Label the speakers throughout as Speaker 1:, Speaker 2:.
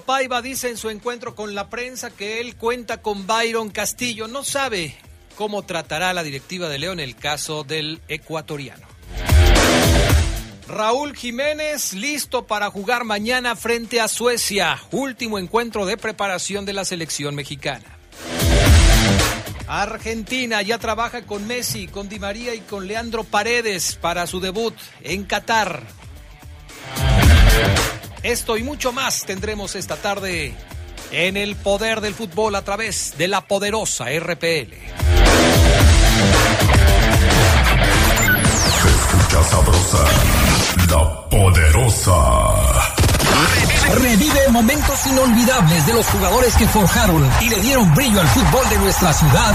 Speaker 1: Paiva dice en su encuentro con la prensa que él cuenta con Byron Castillo. No sabe cómo tratará la directiva de León el caso del ecuatoriano. Raúl Jiménez listo para jugar mañana frente a Suecia, último encuentro de preparación de la selección mexicana. Argentina ya trabaja con Messi, con Di María y con Leandro Paredes para su debut en Qatar. Esto y mucho más tendremos esta tarde en el poder del fútbol a través de la poderosa RPL.
Speaker 2: Se escucha sabrosa, la poderosa.
Speaker 3: Revive momentos inolvidables de los jugadores que forjaron y le dieron brillo al fútbol de nuestra ciudad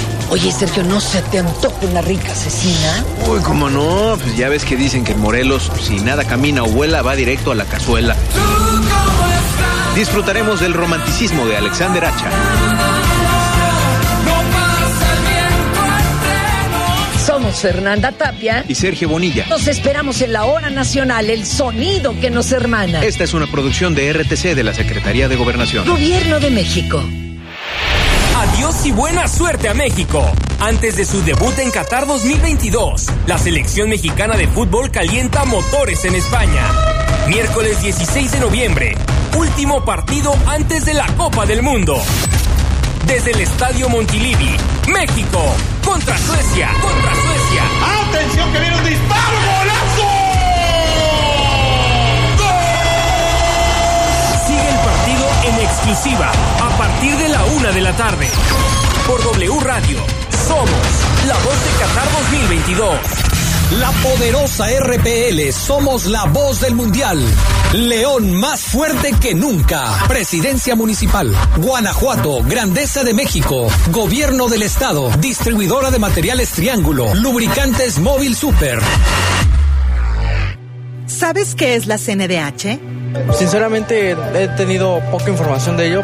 Speaker 4: Oye, Sergio, ¿no se te antoja una rica asesina?
Speaker 5: Uy, cómo no, pues ya ves que dicen que en Morelos, si nada camina o vuela, va directo a la cazuela. Disfrutaremos del romanticismo de Alexander Hacha.
Speaker 4: Somos Fernanda Tapia.
Speaker 5: Y Sergio Bonilla.
Speaker 4: Nos esperamos en la hora nacional, el sonido que nos hermana.
Speaker 5: Esta es una producción de RTC de la Secretaría de Gobernación.
Speaker 4: Gobierno de México.
Speaker 6: Adiós y buena suerte a México. Antes de su debut en Qatar 2022, la selección mexicana de fútbol calienta motores en España. Miércoles 16 de noviembre, último partido antes de la Copa del Mundo. Desde el Estadio Montilivi, México, contra Suecia, contra Suecia.
Speaker 7: ¡Atención que viene un disparo! ¡Golazo!
Speaker 6: Sigue el partido en exclusiva partir de la una de la tarde. Por W Radio, somos la voz de Qatar 2022.
Speaker 3: La poderosa RPL, somos la voz del mundial. León más fuerte que nunca. Presidencia municipal. Guanajuato, Grandeza de México. Gobierno del Estado. Distribuidora de materiales Triángulo. Lubricantes Móvil Super.
Speaker 8: ¿Sabes qué es la CNDH?
Speaker 9: Sinceramente he tenido poca información de ello.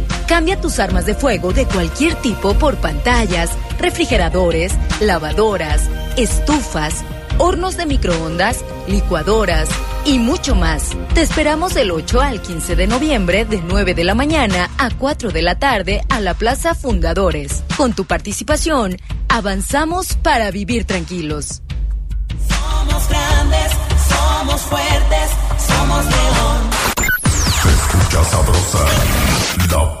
Speaker 10: Cambia tus armas de fuego de cualquier tipo por pantallas, refrigeradores, lavadoras, estufas, hornos de microondas, licuadoras y mucho más. Te esperamos del 8 al 15 de noviembre de 9 de la mañana a 4 de la tarde a la Plaza Fundadores. Con tu participación, avanzamos para vivir tranquilos.
Speaker 11: Somos grandes, somos fuertes, somos león.
Speaker 2: Se escucha sabrosa, la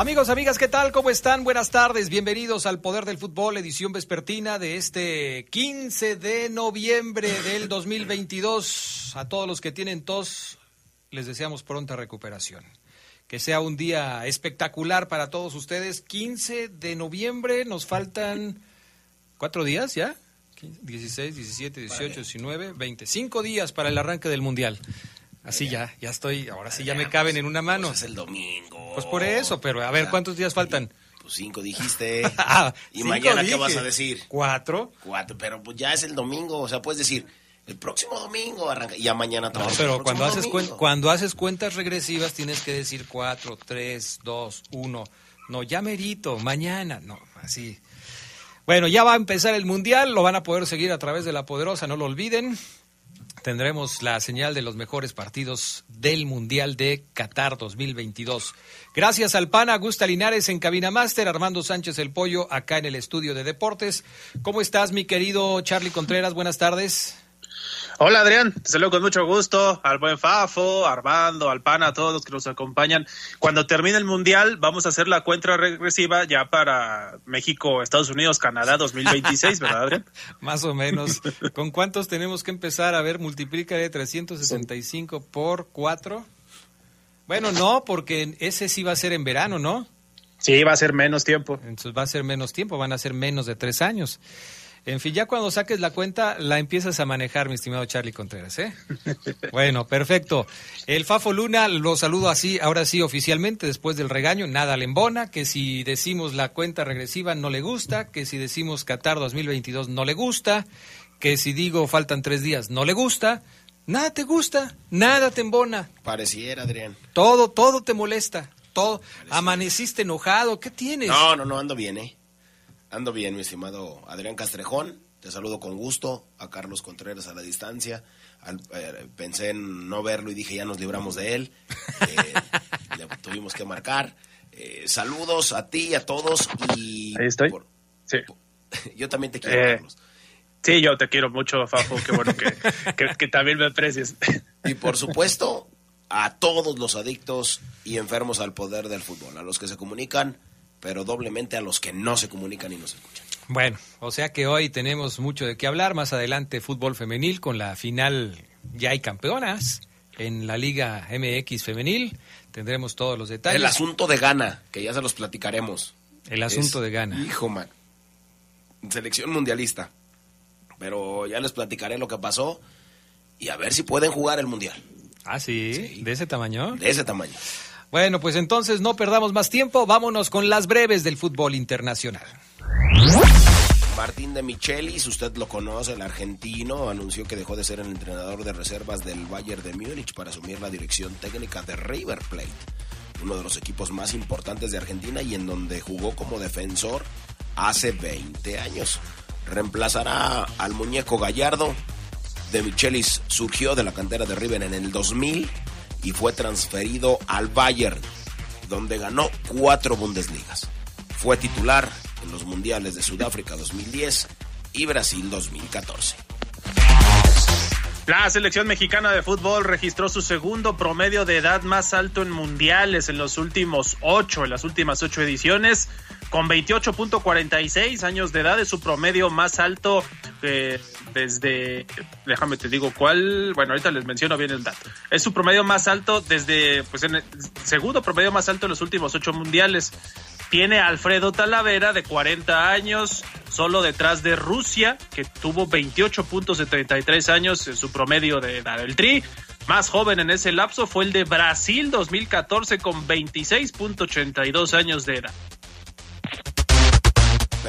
Speaker 3: Amigos, amigas, ¿qué tal? ¿Cómo están? Buenas tardes. Bienvenidos al Poder del Fútbol, edición vespertina de este 15 de noviembre del 2022. A todos los que tienen tos, les deseamos pronta recuperación. Que sea un día espectacular para todos ustedes. 15 de noviembre, nos faltan cuatro días ya. 16, 17, 18, 19, 20. Cinco días para el arranque del Mundial. Así ya, ya estoy, ahora sí ya me caben en una mano.
Speaker 12: Pues es el domingo.
Speaker 3: Pues por eso, pero a ver, ¿cuántos días faltan?
Speaker 12: Pues cinco dijiste.
Speaker 3: Ah,
Speaker 12: ¿Y
Speaker 3: cinco
Speaker 12: mañana qué vas a decir?
Speaker 3: Cuatro.
Speaker 12: Cuatro, pero pues ya es el domingo. O sea, puedes decir, el próximo domingo arranca. Y ya mañana
Speaker 3: No,
Speaker 12: trabajas
Speaker 3: pero cuando haces,
Speaker 12: domingo.
Speaker 3: cuando haces cuentas regresivas tienes que decir cuatro, tres, dos, uno. No, ya merito, mañana. No, así. Bueno, ya va a empezar el Mundial, lo van a poder seguir a través de La Poderosa, no lo olviden. Tendremos la señal de los mejores partidos del Mundial de Qatar 2022. Gracias al PAN, Augusta Linares en Cabina Máster, Armando Sánchez el Pollo acá en el estudio de deportes. ¿Cómo estás, mi querido Charlie Contreras? Buenas tardes.
Speaker 7: Hola Adrián, te saludo con mucho gusto al buen Fafo, Armando, al Pana, a todos los que nos acompañan. Cuando termine el Mundial vamos a hacer la cuenta regresiva ya para México, Estados Unidos, Canadá 2026, ¿verdad Adrián?
Speaker 3: Más o menos. ¿Con cuántos tenemos que empezar? A ver, multiplica de 365 por 4. Bueno, no, porque ese sí va a ser en verano, ¿no?
Speaker 7: Sí, va a ser menos tiempo.
Speaker 3: Entonces va a ser menos tiempo, van a ser menos de tres años. En fin, ya cuando saques la cuenta, la empiezas a manejar, mi estimado Charlie Contreras, ¿eh? Bueno, perfecto. El Fafo Luna lo saludo así, ahora sí, oficialmente, después del regaño, nada le embona, que si decimos la cuenta regresiva no le gusta, que si decimos Qatar 2022 no le gusta, que si digo faltan tres días no le gusta, nada te gusta, nada te embona,
Speaker 12: Pareciera, Adrián.
Speaker 3: todo, todo te molesta, todo, amaneciste enojado, ¿qué tienes?
Speaker 12: No, no, no, ando bien, ¿eh? Ando bien, mi estimado Adrián Castrejón. Te saludo con gusto. A Carlos Contreras a la distancia. Al- eh, pensé en no verlo y dije, ya nos libramos de él. Eh, le tuvimos que marcar. Eh, saludos a ti, a todos. Y
Speaker 7: Ahí estoy.
Speaker 12: por-
Speaker 7: Sí.
Speaker 12: yo también te quiero,
Speaker 7: Eh,
Speaker 12: Carlos.
Speaker 7: sí, yo te quiero mucho, Fafo, qué bueno que, que, que también me aprecies.
Speaker 12: Y por supuesto, a todos los adictos y enfermos al poder del fútbol. A los que se comunican, pero doblemente a los que no se comunican y nos escuchan.
Speaker 3: Bueno, o sea que hoy tenemos mucho de qué hablar. Más adelante, fútbol femenil con la final. Ya hay campeonas en la Liga MX femenil. Tendremos todos los detalles.
Speaker 12: El asunto de Gana, que ya se los platicaremos.
Speaker 3: El asunto
Speaker 12: Es-
Speaker 3: de Ghana.
Speaker 12: Hijo, man. Selección mundialista. Pero ya les platicaré lo que pasó y a ver si pueden jugar el mundial.
Speaker 3: Ah, sí, de ese tamaño.
Speaker 12: De ese tamaño.
Speaker 3: Bueno, pues entonces no perdamos más tiempo. Vámonos con las breves del fútbol internacional.
Speaker 12: Martín de Michelis, usted lo conoce, el argentino, anunció que dejó de ser el entrenador de reservas del Bayern de Múnich para asumir la dirección técnica de River Plate, uno de los equipos más importantes de Argentina y en donde jugó como defensor hace 20 años. Reemplazará al muñeco Gallardo. De Michelis surgió de la cantera de River en el 2000 y fue transferido al Bayern, donde ganó cuatro Bundesligas. Fue titular en los Mundiales de Sudáfrica 2010 y Brasil 2014.
Speaker 7: La selección mexicana de fútbol registró su segundo promedio de edad más alto en mundiales en los últimos ocho, en las últimas ocho ediciones, con 28.46 años de edad es su promedio más alto eh, desde, déjame te digo cuál, bueno ahorita les menciono bien el dato, es su promedio más alto desde, pues en el segundo promedio más alto en los últimos ocho mundiales. Tiene Alfredo Talavera de 40 años, solo detrás de Rusia, que tuvo 28 puntos de 33 años en su promedio de edad. El Tri, más joven en ese lapso, fue el de Brasil 2014 con 26.82 años de edad.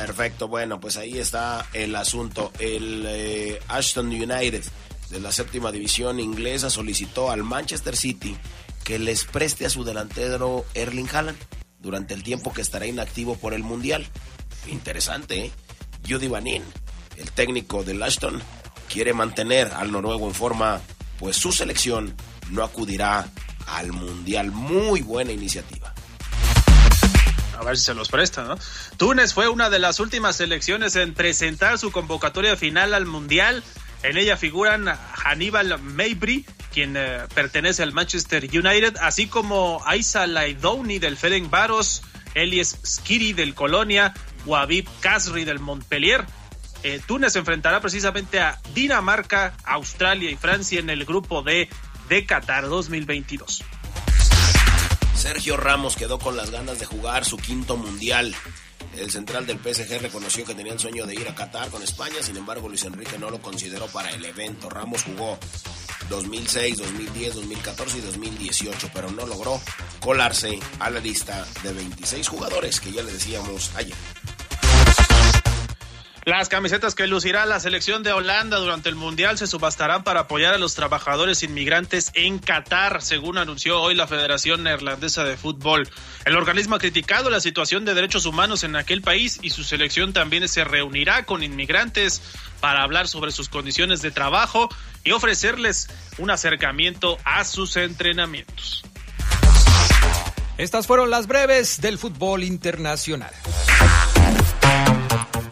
Speaker 12: Perfecto, bueno, pues ahí está el asunto. El eh, Ashton United de la séptima división inglesa solicitó al Manchester City que les preste a su delantero Erling Haaland durante el tiempo que estará inactivo por el Mundial. Interesante, ¿eh? Judy Banin, el técnico del Ashton, quiere mantener al noruego en forma, pues su selección no acudirá al Mundial. Muy buena iniciativa.
Speaker 7: A ver si se los presta, ¿no? Túnez fue una de las últimas selecciones en presentar su convocatoria final al Mundial. En ella figuran Hannibal Mabry, quien eh, pertenece al Manchester United, así como Aisa Laidouni del Ferencváros, Elias Skiri del Colonia Aviv Kasri del Montpellier. Eh, Túnez enfrentará precisamente a Dinamarca, Australia y Francia en el grupo D de Qatar 2022.
Speaker 12: Sergio Ramos quedó con las ganas de jugar su quinto mundial. El central del PSG reconoció que tenía el sueño de ir a Qatar con España, sin embargo Luis Enrique no lo consideró para el evento. Ramos jugó 2006, 2010, 2014 y 2018, pero no logró colarse a la lista de 26 jugadores que ya le decíamos ayer.
Speaker 7: Las camisetas que lucirá la selección de Holanda durante el Mundial se subastarán para apoyar a los trabajadores inmigrantes en Qatar, según anunció hoy la Federación Neerlandesa de Fútbol. El organismo ha criticado la situación de derechos humanos en aquel país y su selección también se reunirá con inmigrantes para hablar sobre sus condiciones de trabajo y ofrecerles un acercamiento a sus entrenamientos.
Speaker 3: Estas fueron las breves del fútbol internacional.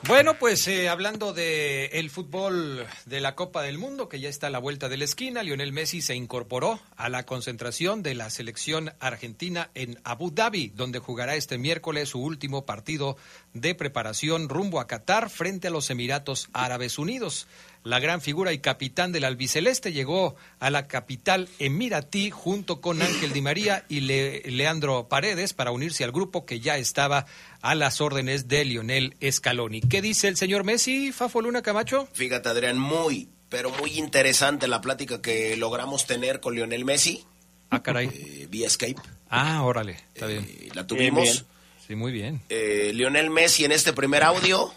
Speaker 3: Bueno, pues eh, hablando de el fútbol de la Copa del Mundo, que ya está a la vuelta de la esquina, Lionel Messi se incorporó a la concentración de la selección argentina en Abu Dhabi, donde jugará este miércoles su último partido de preparación rumbo a Qatar frente a los Emiratos Árabes Unidos. La gran figura y capitán del albiceleste llegó a la capital emiratí junto con Ángel Di María y Leandro Paredes para unirse al grupo que ya estaba a las órdenes de Lionel Scaloni. ¿Qué dice el señor Messi, Fafo Luna Camacho?
Speaker 12: Fíjate, Adrián, muy, pero muy interesante la plática que logramos tener con Lionel Messi.
Speaker 3: Ah, caray.
Speaker 12: Eh, vía Skype.
Speaker 3: Ah, órale, está bien.
Speaker 12: Eh, la tuvimos.
Speaker 3: Sí, muy bien.
Speaker 12: Eh, Lionel Messi en este primer audio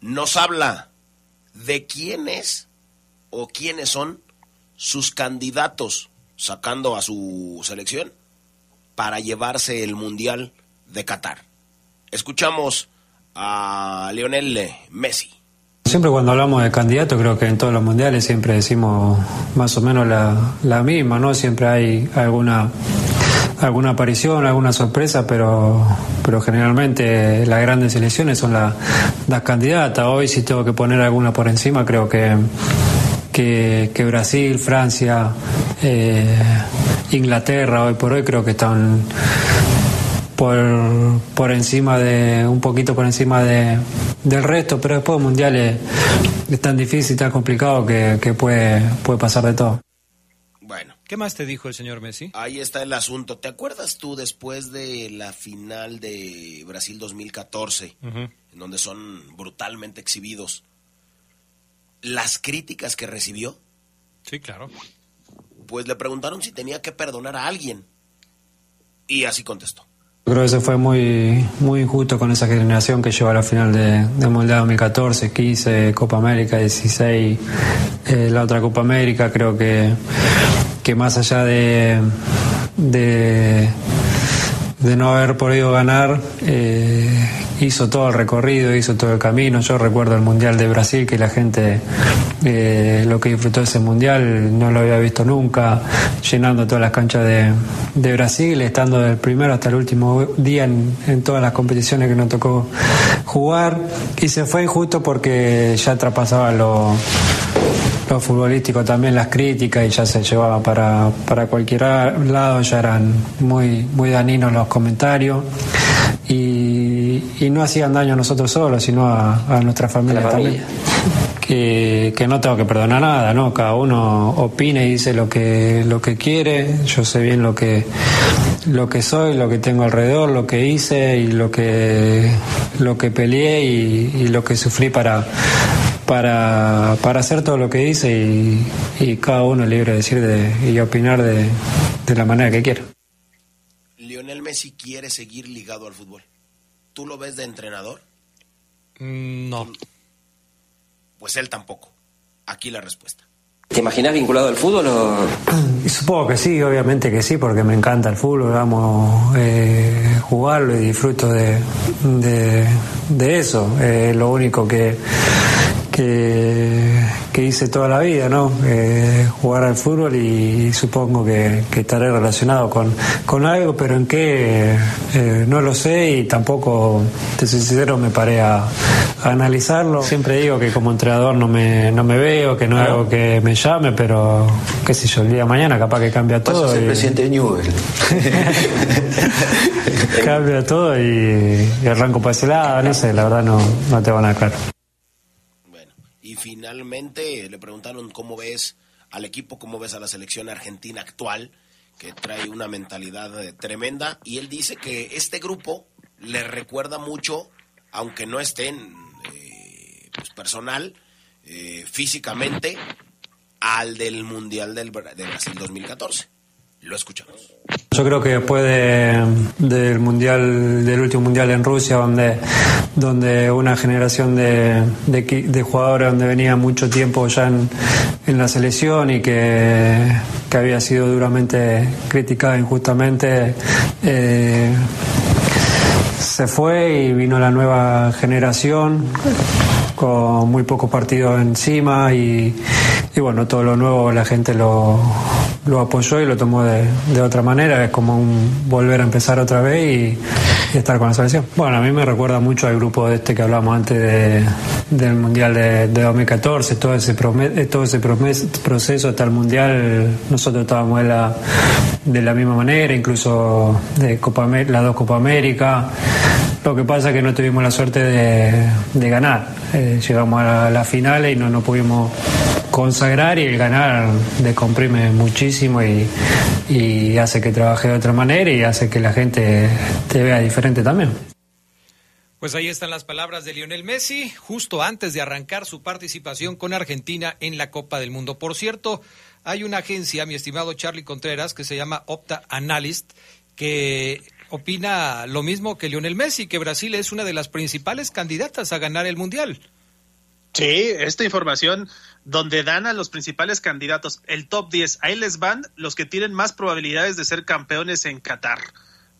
Speaker 12: nos habla de quiénes o quiénes son sus candidatos sacando a su selección para llevarse el Mundial de Qatar. Escuchamos a Lionel Messi.
Speaker 13: Siempre cuando hablamos de candidatos, creo que en todos los mundiales siempre decimos más o menos la misma, ¿no? Siempre hay alguna alguna aparición, alguna sorpresa, pero, pero generalmente las grandes elecciones son las candidatas. Hoy si tengo que poner alguna por encima, creo que, que, Brasil, Francia, eh, Inglaterra, hoy por hoy creo que están por, por encima de, un poquito por encima de, del resto, pero después mundiales es tan difícil, tan complicado que, que puede, puede pasar de todo.
Speaker 3: ¿Qué más te dijo el señor Messi?
Speaker 12: Ahí está el asunto. ¿Te acuerdas tú después de la final de Brasil 2014, en donde son brutalmente exhibidos, las críticas que recibió?
Speaker 3: Sí, claro.
Speaker 12: Pues le preguntaron si tenía que perdonar a alguien. Y así contestó.
Speaker 13: Creo que se fue muy, muy injusto con esa generación que llegó a la final de, de Mundial 2014, 15, Copa América 16, eh, la otra Copa América. Creo que que más allá de, de, no haber podido ganar, eh, hizo todo el recorrido, hizo todo el camino. Yo recuerdo el Mundial de Brasil, que la gente eh, lo que disfrutó ese Mundial no lo había visto nunca, llenando todas las canchas de, de Brasil, estando del primero hasta el último día en, en, todas las competiciones que nos tocó jugar. Y se fue injusto porque ya traspasaba lo lo futbolístico también las críticas y ya se llevaba para, para cualquier lado, ya eran muy, muy daninos los comentarios y, y no hacían daño a nosotros solos, sino a, nuestra familia, también. Que, que, no tengo que perdonar nada, ¿no? Cada uno opina y dice lo que, lo que quiere, yo sé bien lo que, lo que soy, lo que tengo alrededor, lo que hice y lo que, lo que peleé y, y lo que sufrí para para, para hacer todo lo que dice y, cada uno es libre de decir de, y opinar de, de la manera que quiera.
Speaker 12: Lionel Messi quiere seguir ligado al fútbol. ¿Tú lo ves de entrenador?
Speaker 3: Mm, no.
Speaker 12: Pues él tampoco. Aquí la respuesta.
Speaker 14: ¿Te imaginas vinculado al fútbol o...?
Speaker 13: Supongo que sí, obviamente que sí, porque me encanta el fútbol, vamos, eh, jugarlo y disfruto de, de, eso. lo único que, que, hice toda la vida, ¿no? Eh, jugar al fútbol y, supongo que, estaré relacionado con, con algo, pero en qué eh, no lo sé y tampoco, te soy sincero, me paré a, analizarlo. Siempre digo que como entrenador no me, no me veo, que no es algo que me llame, pero qué sé yo, el día de mañana capaz que cambia todo.
Speaker 15: el presidente de Newell.
Speaker 13: cambia todo y, arranco para ese lado, no sé, la verdad no, no te van a claro.
Speaker 12: Finalmente le preguntaron cómo ves al equipo, cómo ves a la selección argentina actual, que trae una mentalidad eh, tremenda, y él dice que este grupo le recuerda mucho, aunque no estén eh, pues personal, eh, físicamente, al del Mundial del, de Brasil 2014. Lo escuchamos.
Speaker 13: Yo creo que después del mundial, del último mundial en Rusia, donde, donde una generación de, de, jugadores donde venía mucho tiempo ya en, la selección y que, había sido duramente criticada injustamente, eh, se fue y vino la nueva generación con muy pocos partidos encima y, y bueno, todo lo nuevo la gente lo, lo apoyó y lo tomó de, de, otra manera, es como un volver a empezar otra vez y, estar con la selección. Bueno, a mí me recuerda mucho al grupo de este que hablamos antes de, del Mundial de, 2014, todo ese, todo ese proceso hasta el Mundial, nosotros estábamos de la, de la misma manera, incluso de Copa, las dos Copa América. Lo que pasa es que no tuvimos la suerte de, de ganar. Eh, llegamos a la, final y no, no pudimos consagrar y el ganar decomprime muchísimo y hace que trabaje de otra manera y hace que la gente te vea diferente también.
Speaker 3: Pues ahí están las palabras de Lionel Messi, justo antes de arrancar su participación con Argentina en la Copa del Mundo. Por cierto, hay una agencia, mi estimado Charlie Contreras, que se llama Opta Analyst, que opina lo mismo que Lionel Messi, que Brasil es una de las principales candidatas a ganar el Mundial.
Speaker 7: Sí, esta información donde dan a los principales candidatos el top 10, ahí les van los que tienen más probabilidades de ser campeones en Qatar.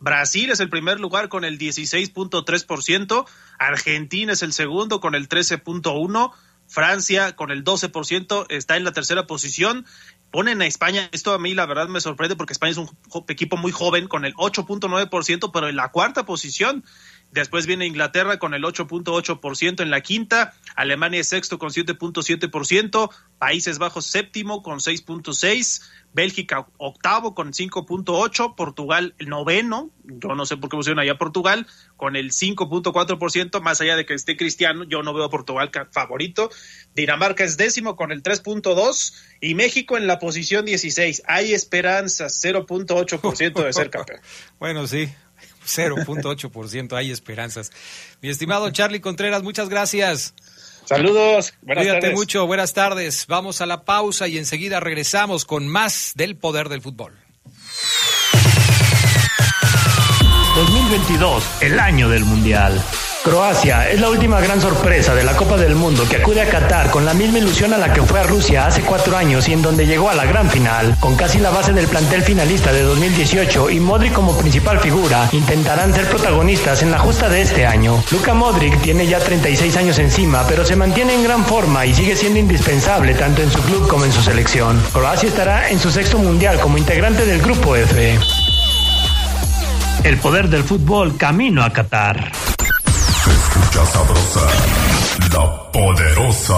Speaker 7: Brasil es el primer lugar con el 16.3%, Argentina es el segundo con el 13.1%, Francia con el 12% está en la tercera posición. Ponen a España, esto a mí la verdad me sorprende porque España es un equipo muy joven con el 8.9%, pero en la cuarta posición Después viene Inglaterra con el 8.8% en la quinta, Alemania es sexto con 7.7%, Países Bajos séptimo con 6.6%, Bélgica octavo con 5.8%, Portugal noveno, yo no sé por qué pusieron allá Portugal, con el 5.4%, más allá de que esté Cristiano, yo no veo a Portugal favorito, Dinamarca es décimo con el 3.2% y México en la posición 16. Hay esperanzas, 0.8% de ser campeón.
Speaker 3: bueno, sí, 0.8%, hay esperanzas. Mi estimado Charlie Contreras, muchas gracias.
Speaker 7: Saludos, buenas
Speaker 3: Cuídate mucho, buenas tardes. Vamos a la pausa y enseguida regresamos con más del poder del fútbol.
Speaker 16: 2022, el año del Mundial. Croacia es la última gran sorpresa de la Copa del Mundo que acude a Qatar con la misma ilusión a la que fue a Rusia hace cuatro años y en donde llegó a la gran final. Con casi la base del plantel finalista de 2018 y Modric como principal figura, intentarán ser protagonistas en la justa de este año. Luka Modric tiene ya 36 años encima, pero se mantiene en gran forma y sigue siendo indispensable tanto en su club como en su selección. Croacia estará en su sexto mundial como integrante del Grupo F. El poder del fútbol camino a Qatar
Speaker 11: sabrosa, la poderosa.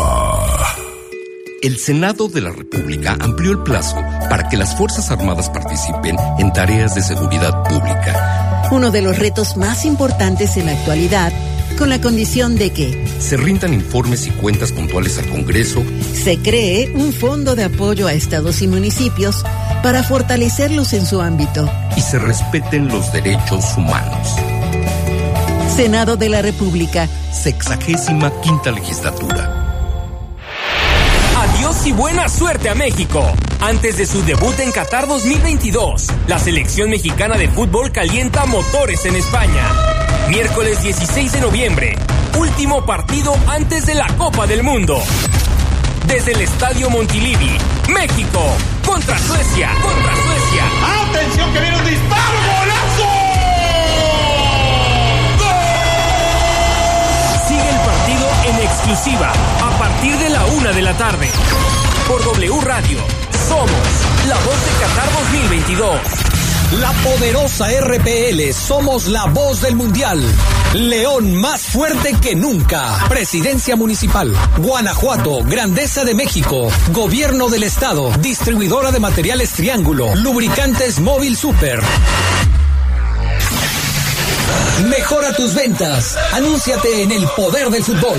Speaker 17: El Senado de la República amplió el plazo para que las Fuerzas Armadas participen en tareas de seguridad pública.
Speaker 18: Uno de los retos más importantes en la actualidad, con la condición de que
Speaker 17: se rindan informes y cuentas puntuales al Congreso,
Speaker 18: se cree un fondo de apoyo a estados y municipios para fortalecerlos en su ámbito
Speaker 17: y se respeten los derechos humanos.
Speaker 18: Senado de la República.
Speaker 17: Sexagésima quinta legislatura.
Speaker 6: Adiós y buena suerte a México. Antes de su debut en Qatar 2022, la selección mexicana de fútbol calienta motores en España. Miércoles 16 de noviembre, último partido antes de la Copa del Mundo. Desde el Estadio Montilivi, México contra Suecia, contra Suecia.
Speaker 19: ¡Atención que viene un disparo!
Speaker 6: Exclusiva a partir de la una de la tarde. Por W Radio, somos la voz de Qatar 2022.
Speaker 2: La poderosa RPL, somos la voz del mundial. León más fuerte que nunca. Presidencia Municipal. Guanajuato, Grandeza de México. Gobierno del Estado. Distribuidora de materiales Triángulo. Lubricantes Móvil Super. Mejora tus ventas. Anúnciate en el poder del fútbol.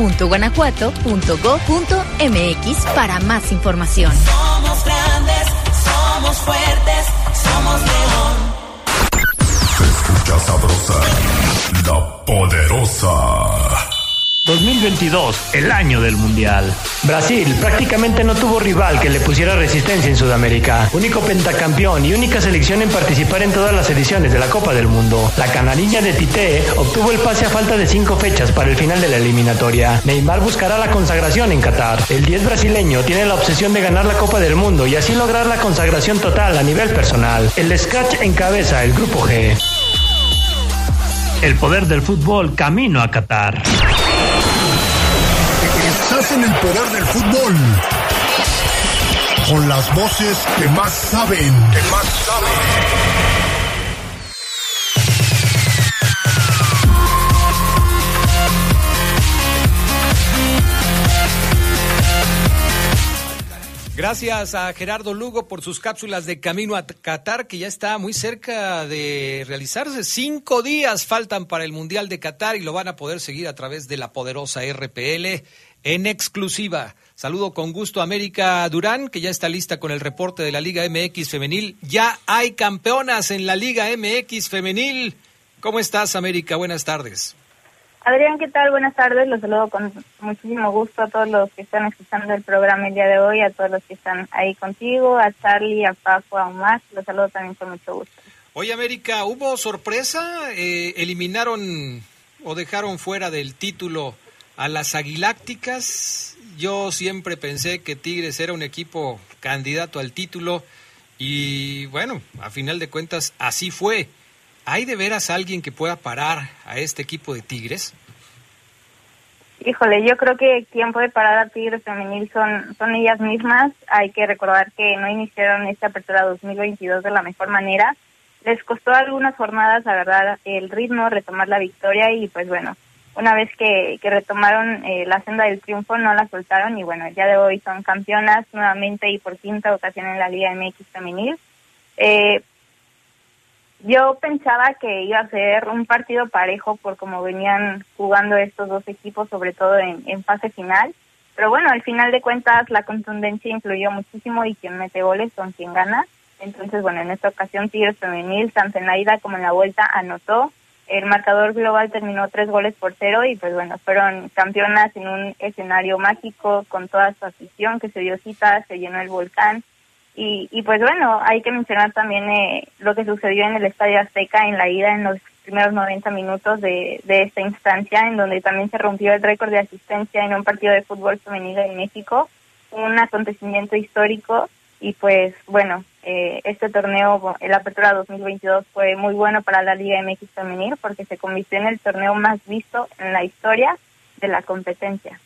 Speaker 10: contigosí.guanajuato.go.mx para más información.
Speaker 4: Somos grandes, somos fuertes, somos León.
Speaker 11: Se escucha sabrosa, la poderosa.
Speaker 16: 2022, el año del Mundial. Brasil prácticamente no tuvo rival que le pusiera resistencia en Sudamérica. Único pentacampeón y única selección en participar en todas las ediciones de la Copa del Mundo. La canariña de Tite obtuvo el pase a falta de cinco fechas para el final de la eliminatoria. Neymar buscará la consagración en Qatar. El 10 brasileño tiene la obsesión de ganar la Copa del Mundo y así lograr la consagración total a nivel personal. El Scratch encabeza el grupo G. El poder del fútbol camino a Qatar.
Speaker 11: Estás en el poder del fútbol. Con las voces que más saben. Que más saben.
Speaker 3: Gracias a Gerardo Lugo por sus cápsulas de Camino a Qatar, que ya está muy cerca de realizarse. Cinco días faltan para el Mundial de Qatar y lo van a poder seguir a través de la poderosa RPL en exclusiva. Saludo con gusto a América Durán, que ya está lista con el reporte de la Liga MX Femenil. Ya hay campeonas en la Liga MX Femenil. ¿Cómo estás, América? Buenas tardes.
Speaker 20: Adrián, ¿qué tal? Buenas tardes. Los saludo con muchísimo gusto a todos los que están escuchando el programa el día de hoy, a todos los que están ahí contigo, a Charlie, a Paco, a Omar. Los saludo también con mucho gusto.
Speaker 3: Oye, América, ¿hubo sorpresa? Eh, ¿Eliminaron o dejaron fuera del título a las Aguilácticas? Yo siempre pensé que Tigres era un equipo candidato al título y bueno, a final de cuentas así fue. ¿Hay de veras alguien que pueda parar a este equipo de Tigres?
Speaker 20: Híjole, yo creo que quien puede parar a Tigres femenil son, son ellas mismas. Hay que recordar que no iniciaron esta apertura 2022 de la mejor manera. Les costó algunas jornadas, la verdad, el ritmo, retomar la victoria y pues bueno, una vez que, que retomaron eh, la senda del triunfo no la soltaron y bueno, ya de hoy son campeonas nuevamente y por quinta ocasión en la Liga MX femenil. Eh, yo pensaba que iba a ser un partido parejo por cómo venían jugando estos dos equipos, sobre todo en, en fase final. Pero bueno, al final de cuentas la contundencia influyó muchísimo y quien mete goles son quien gana. Entonces, bueno, en esta ocasión Tigres Femenil, tanto en la ida como en la vuelta, anotó. El marcador global terminó tres goles por cero y pues bueno, fueron campeonas en un escenario mágico con toda su afición que se dio cita, se llenó el volcán. Y, y pues bueno, hay que mencionar también eh, lo que sucedió en el Estadio Azteca en la ida en los primeros 90 minutos de, de esta instancia, en donde también se rompió el récord de asistencia en un partido de fútbol femenino en México, un acontecimiento histórico y pues bueno, eh, este torneo, el Apertura 2022 fue muy bueno para la Liga MX femenil porque se convirtió en el torneo más visto en la historia de la competencia.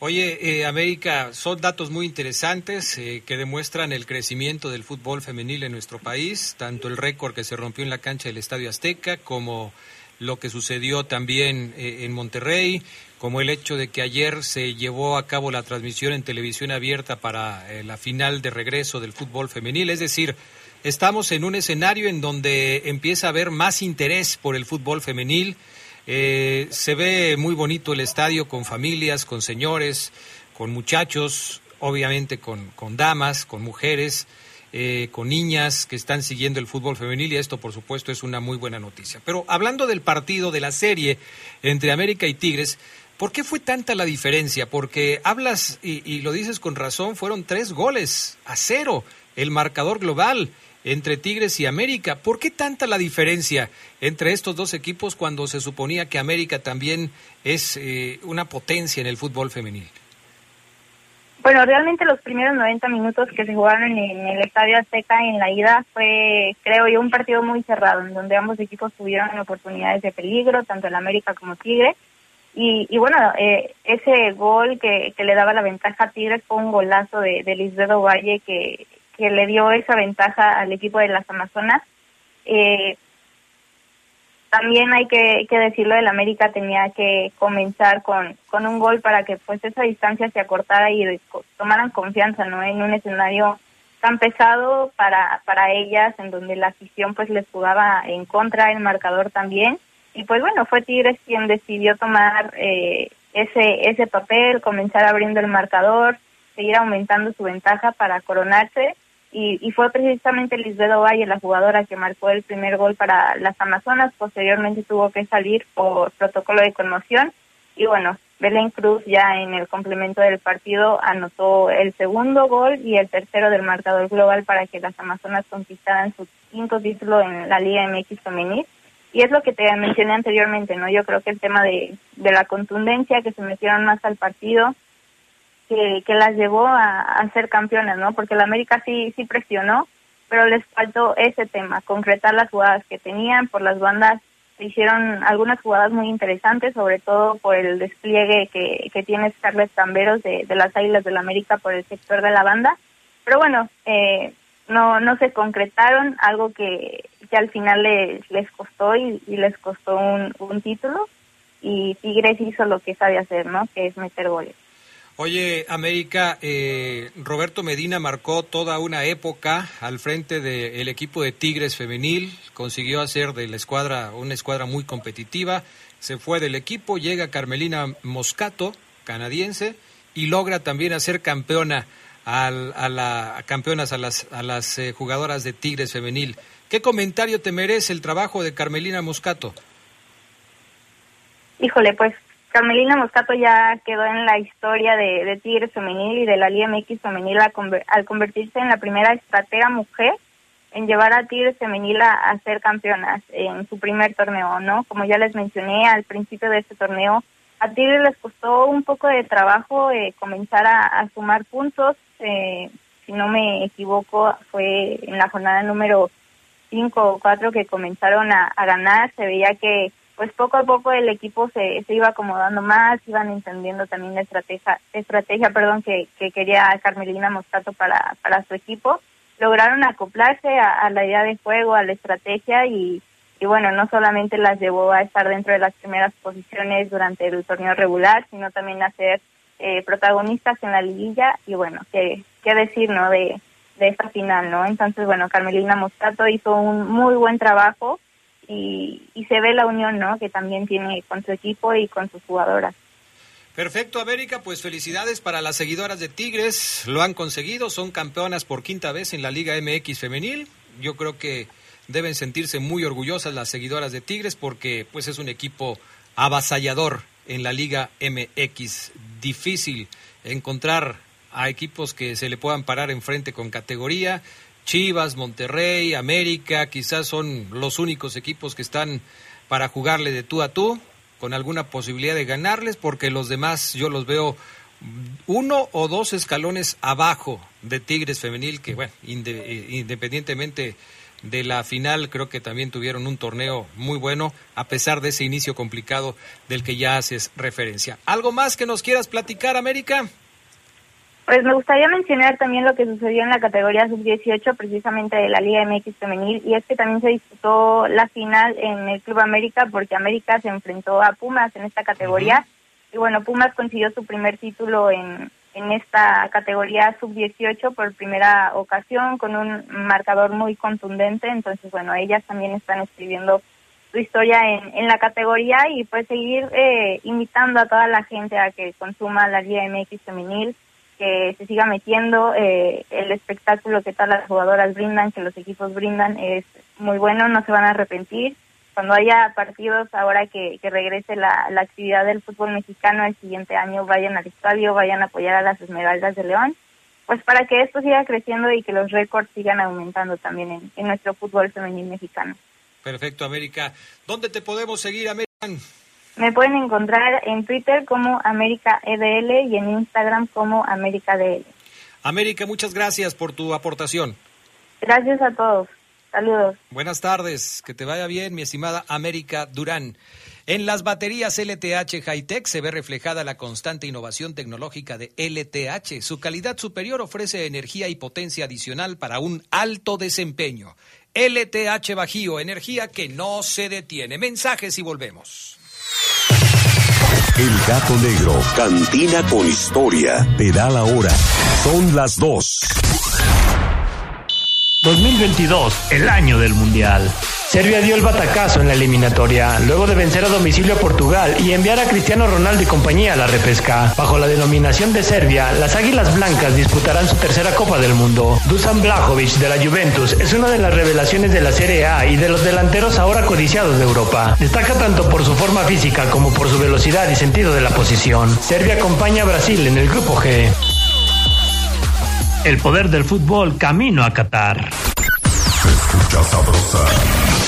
Speaker 3: Oye, eh, América, son datos muy interesantes eh, que demuestran el crecimiento del fútbol femenil en nuestro país, tanto el récord que se rompió en la cancha del Estadio Azteca como lo que sucedió también eh, en Monterrey, como el hecho de que ayer se llevó a cabo la transmisión en televisión abierta para eh, la final de regreso del fútbol femenil. Es decir, estamos en un escenario en donde empieza a haber más interés por el fútbol femenil. Eh, se ve muy bonito el estadio con familias, con señores, con muchachos, obviamente con, damas, con mujeres, eh, con niñas que están siguiendo el fútbol femenil y esto por supuesto es una muy buena noticia. Pero hablando del partido, de la serie entre América y Tigres, ¿por qué fue tanta la diferencia? Porque hablas y, lo dices con razón, fueron tres goles a cero el marcador global entre Tigres y América. ¿Por qué tanta la diferencia entre estos dos equipos cuando se suponía que América también es eh, una potencia en el fútbol femenil?
Speaker 20: Bueno, realmente los primeros 90 minutos que se jugaron en el Estadio Azteca en la ida fue, creo yo, un partido muy cerrado, en donde ambos equipos tuvieron oportunidades de peligro, tanto el América como Tigre. Y, y bueno, eh, ese gol que, que le daba la ventaja a Tigres fue un golazo de, Lisbedo Valle que que le dio esa ventaja al equipo de las Amazonas. Eh, también hay que, que decirlo, el América tenía que comenzar con, con un gol para que pues esa distancia se acortara y tomaran confianza ¿no? en un escenario tan pesado para, para ellas, en donde la afición pues les jugaba en contra, el marcador también. Y pues bueno, fue Tigres quien decidió tomar eh, ese, ese papel, comenzar abriendo el marcador, seguir aumentando su ventaja para coronarse y, fue precisamente Lisbedo Valle la jugadora que marcó el primer gol para las Amazonas, posteriormente tuvo que salir por protocolo de conmoción y bueno, Belén Cruz ya en el complemento del partido anotó el segundo gol y el tercero del marcador global para que las Amazonas conquistaran su quinto título en la Liga MX femenil. Y es lo que te mencioné anteriormente, ¿no? Yo creo que el tema de, de la contundencia, que se metieron más al partido, que, que las llevó a, a, ser campeonas, ¿no? Porque la América sí, sí presionó, pero les faltó ese tema, concretar las jugadas que tenían por las bandas. Se hicieron algunas jugadas muy interesantes, sobre todo por el despliegue que, que tiene Scarlett Camberos de, de las Águilas del la América por el sector de la banda. Pero bueno, eh, no, no se concretaron, algo que, que al final les, les costó y, les costó un, un título. Y Tigres hizo lo que sabe hacer, ¿no? Que es meter goles.
Speaker 3: Oye, América, eh, Roberto Medina marcó toda una época al frente del equipo de Tigres femenil, consiguió hacer de la escuadra una escuadra muy competitiva, se fue del equipo, llega Carmelina Moscato, canadiense, y logra también hacer campeona a, a campeonas a las, a las eh, jugadoras de Tigres femenil. ¿Qué comentario te merece el trabajo de Carmelina Moscato?
Speaker 20: Híjole, pues Carmelina Moscato ya quedó en la historia de, Tigres Femenil y de la Liga MX Femenil al convertirse en la primera estratega mujer en llevar a Tigres Femenil a, ser campeonas en su primer torneo, ¿no? Como ya les mencioné al principio de este torneo, a Tigres les costó un poco de trabajo eh, comenzar a, sumar puntos. Eh, si no me equivoco, fue en la jornada número 5 o 4 que comenzaron a, ganar. Se veía que pues poco a poco el equipo se, se iba acomodando más, iban entendiendo también la estrategia, estrategia perdón, que, que quería Carmelina Moscato para, para su equipo. Lograron acoplarse a, a la idea de juego, a la estrategia y, y bueno, no solamente las llevó a estar dentro de las primeras posiciones durante el torneo regular, sino también a ser eh, protagonistas en la liguilla y bueno, qué, qué decir, ¿no? De, de esta final, ¿no? Entonces, bueno, Carmelina Moscato hizo un muy buen trabajo y, y, se ve la unión ¿no? que también tiene con su equipo y con sus jugadoras.
Speaker 3: Perfecto, América, pues felicidades para las seguidoras de Tigres, lo han conseguido, son campeonas por quinta vez en la Liga MX femenil. Yo creo que deben sentirse muy orgullosas las seguidoras de Tigres porque pues es un equipo avasallador en la Liga MX. Difícil encontrar a equipos que se le puedan parar enfrente con categoría. Chivas, Monterrey, América, quizás son los únicos equipos que están para jugarle de tú a tú, con alguna posibilidad de ganarles, porque los demás yo los veo uno o dos escalones abajo de Tigres Femenil, que bueno, independientemente de la final, creo que también tuvieron un torneo muy bueno, a pesar de ese inicio complicado del que ya haces referencia. ¿Algo más que nos quieras platicar, América?
Speaker 20: Pues me gustaría mencionar también lo que sucedió en la categoría sub-18, precisamente de la Liga MX femenil, y es que también se disputó la final en el Club América, porque América se enfrentó a Pumas en esta categoría, uh -huh. y bueno, Pumas consiguió su primer título en, en esta categoría sub-18 por primera ocasión, con un marcador muy contundente, entonces bueno, ellas también están escribiendo su historia en, en la categoría y pues seguir eh, invitando a toda la gente a que consuma la Liga MX femenil, que se siga metiendo eh, el espectáculo que todas las jugadoras brindan, que los equipos brindan, es muy bueno, no se van a arrepentir. Cuando haya partidos, ahora que, que regrese la, la actividad del fútbol mexicano el siguiente año, vayan al estadio, vayan a apoyar a las Esmeraldas de León, pues para que esto siga creciendo y que los récords sigan aumentando también en, en nuestro fútbol femenil mexicano.
Speaker 21: Perfecto, América. ¿Dónde te podemos seguir, América?
Speaker 20: Me pueden encontrar en Twitter como América EDL y en Instagram como América DL.
Speaker 21: América, muchas gracias por tu aportación.
Speaker 20: Gracias a todos. Saludos.
Speaker 21: Buenas tardes, que te vaya bien, mi estimada América Durán. En las baterías LTH Hightech se ve reflejada la constante innovación tecnológica de LTH. Su calidad superior ofrece energía y potencia adicional para un alto desempeño. LTH Bajío, energía que no se detiene. Mensajes y volvemos.
Speaker 2: El gato negro, cantina con historia, te da la hora. Son las dos.
Speaker 16: 2022, el año del Mundial. Serbia dio el batacazo en la eliminatoria, luego de vencer a domicilio a Portugal y enviar a Cristiano Ronaldo y compañía a la repesca. Bajo la denominación de Serbia, las Águilas Blancas disputarán su tercera Copa del Mundo. Dusan Blajovic de la Juventus es una de las revelaciones de la Serie A y de los delanteros ahora codiciados de Europa. Destaca tanto por su forma física como por su velocidad y sentido de la posición. Serbia acompaña a Brasil en el grupo G. El poder del fútbol camino a Qatar.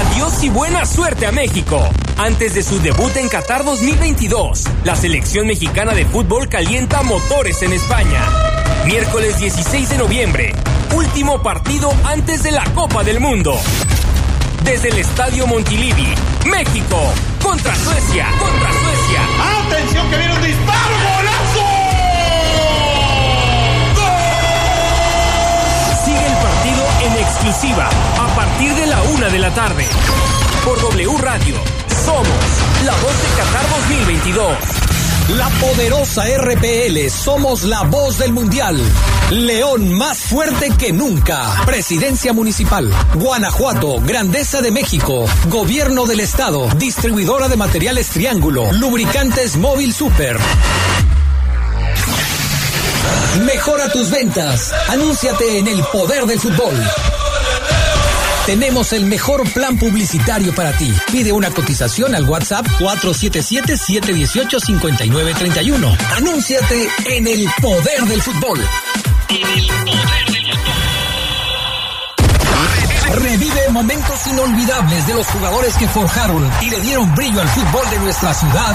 Speaker 6: Adiós y buena suerte a México. Antes de su debut en Qatar 2022, la selección mexicana de fútbol calienta motores en España. Miércoles 16 de noviembre, último partido antes de la Copa del Mundo. Desde el Estadio Montilivi, México, contra Suecia, contra Suecia.
Speaker 7: ¡Atención que viene un disparo! ¡Golazo!
Speaker 6: Exclusiva a partir de la una de la tarde. Por W Radio, somos la voz de Qatar 2022.
Speaker 3: La poderosa RPL, somos la voz del mundial. León más fuerte que nunca. Presidencia municipal. Guanajuato, Grandeza de México. Gobierno del Estado. Distribuidora de materiales Triángulo. Lubricantes Móvil Super. Mejora tus ventas. Anúnciate en el poder del fútbol. Tenemos el mejor plan publicitario para ti. Pide una cotización al WhatsApp 477-718-5931. Anúnciate en el poder del fútbol. En el poder del fútbol. Revive momentos inolvidables de los jugadores que forjaron y le dieron brillo al fútbol de nuestra ciudad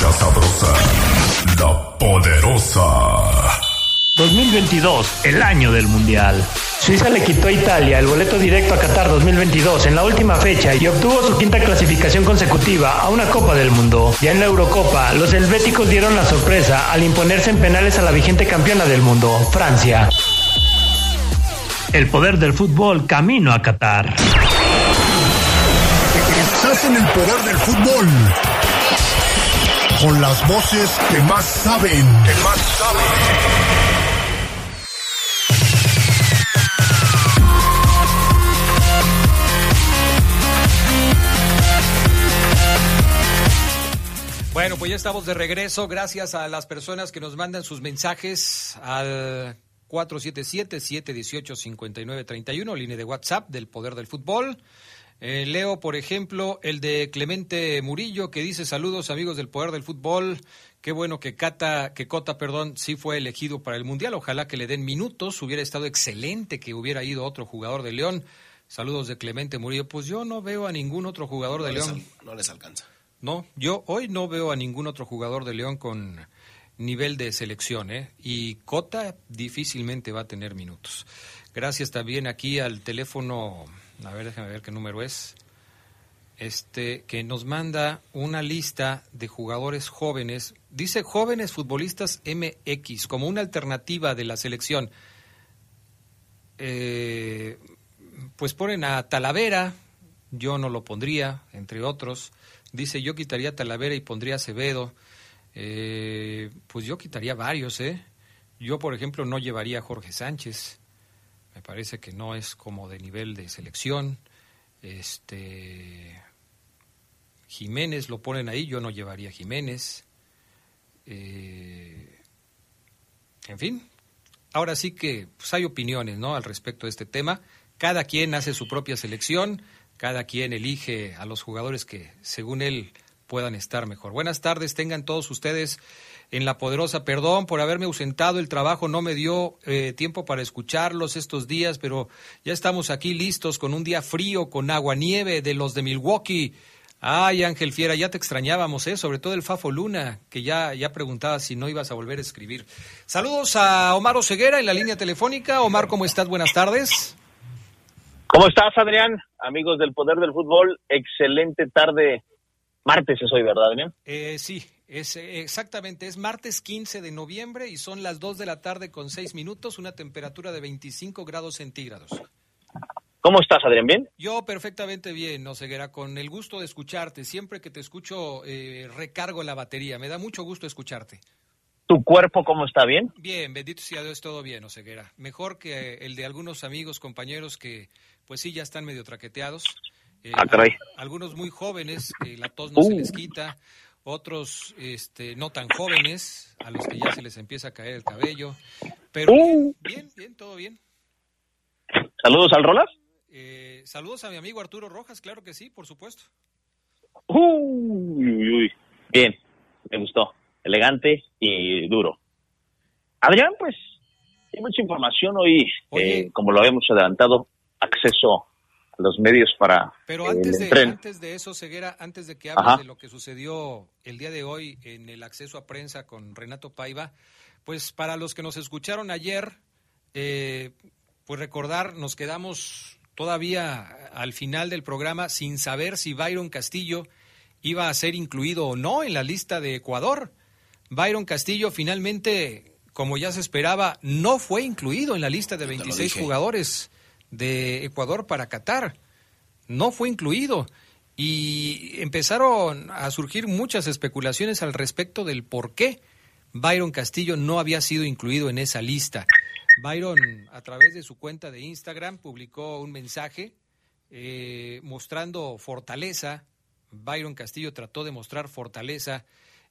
Speaker 2: Escucha sabrosa, la poderosa.
Speaker 16: 2022, el año del Mundial. Suiza le quitó a Italia el boleto directo a Qatar 2022 en la última fecha y obtuvo su quinta clasificación consecutiva a una Copa del Mundo. Ya en la Eurocopa, los helvéticos dieron la sorpresa al imponerse en penales a la vigente campeona del mundo, Francia. El poder del fútbol camino a Qatar.
Speaker 2: Estás en el poder del fútbol. Con las voces que más saben. Que más saben.
Speaker 21: Bueno, pues ya estamos de regreso. Gracias a las personas que nos mandan sus mensajes al 477-718-5931, línea de WhatsApp del Poder del Fútbol.
Speaker 3: Eh, leo, por ejemplo, el de Clemente Murillo que dice saludos amigos del poder del fútbol. Qué bueno que Cata, que Cota, perdón, sí fue elegido para el mundial. Ojalá que le den minutos. Hubiera estado excelente que hubiera ido otro jugador de León. Saludos de Clemente Murillo. Pues yo no veo a ningún otro jugador de
Speaker 12: No
Speaker 3: León.
Speaker 12: al- no les alcanza.
Speaker 3: No, yo hoy no veo a ningún otro jugador de León con nivel de selección, ¿eh? Y Cota difícilmente va a tener minutos. Gracias también aquí al teléfono, a ver, déjame ver qué número es, este, que nos manda una lista de jugadores jóvenes, dice jóvenes futbolistas MX, como una alternativa de la selección. Eh, pues ponen a Talavera, yo no lo pondría, entre otros. Dice, yo quitaría Talavera y pondría Acevedo. Eh, pues yo quitaría varios, ¿eh? Yo, por ejemplo, no llevaría a Jorge Sánchez. Me parece que no es como de nivel de selección. Este Jiménez lo ponen ahí, yo no llevaría Jiménez. Eh, en fin, ahora sí que pues, hay opiniones ¿no? al respecto de este tema. Cada quien hace su propia selección, cada quien elige a los jugadores que, según él, puedan estar mejor. Buenas tardes, tengan todos ustedes en la poderosa. Perdón por haberme ausentado, el trabajo no me dio eh, tiempo para escucharlos estos días, pero ya estamos aquí listos con un día frío, con agua nieve de los de Milwaukee. Ay, Ángel Fiera, ya te extrañábamos, ¿eh? sobre todo el Fafo Luna, que ya, ya preguntaba si no ibas a volver a escribir. Saludos a Omar Oseguera en la línea telefónica. Omar, ¿cómo estás? Buenas tardes.
Speaker 22: ¿Cómo estás, Adrián? Amigos del Poder del Fútbol, excelente tarde. Martes es hoy, ¿verdad, Adrián?
Speaker 3: Eh, sí, es eh, exactamente, es martes 15 de noviembre y son las 2 de la tarde con 6 minutos, una temperatura de 25 grados centígrados.
Speaker 22: ¿Cómo estás, Adrián? ¿Bien?
Speaker 3: Yo perfectamente bien, Oseguera, con el gusto de escucharte. Siempre que te escucho, eh, recargo la batería. Me da mucho gusto escucharte.
Speaker 22: ¿Tu cuerpo cómo está? ¿Bien?
Speaker 3: Bien, bendito sea Dios, todo bien, Oseguera. Mejor que el de algunos amigos, compañeros que, pues sí, ya están medio traqueteados. Eh,
Speaker 22: Ah, caray.
Speaker 3: a- algunos muy jóvenes, que la tos no se
Speaker 22: Uh.
Speaker 3: les quita. Otros este, no tan jóvenes, a los que ya se les empieza a caer el cabello. Pero
Speaker 22: Uh.
Speaker 3: bien, bien, bien, todo bien.
Speaker 22: ¿Saludos al Rolas?
Speaker 3: Eh, saludos a mi amigo Arturo Rojas, claro que sí, por supuesto.
Speaker 22: Uy, uy, uy. Bien, me gustó. Elegante y duro. Adrián, pues, hay mucha información hoy, eh, como lo habíamos adelantado, acceso los medios para
Speaker 3: Pero antes
Speaker 22: el
Speaker 3: de, antes de eso, Ceguera, antes de que hables
Speaker 22: Ajá.
Speaker 3: de lo que sucedió el día de hoy en el acceso a prensa con Renato Paiva, pues para los que nos escucharon ayer, eh, pues recordar, nos quedamos todavía al final del programa sin saber si Byron Castillo iba a ser incluido o no en la lista de Ecuador. Byron Castillo finalmente, como ya se esperaba, no fue incluido en la lista de 26
Speaker 12: dije.
Speaker 3: jugadores de Ecuador para Qatar. No fue incluido. Y empezaron a surgir muchas especulaciones al respecto del por qué Byron Castillo no había sido incluido en esa lista. Byron, a través de su cuenta de Instagram, publicó un mensaje eh, mostrando fortaleza. Byron Castillo trató de mostrar fortaleza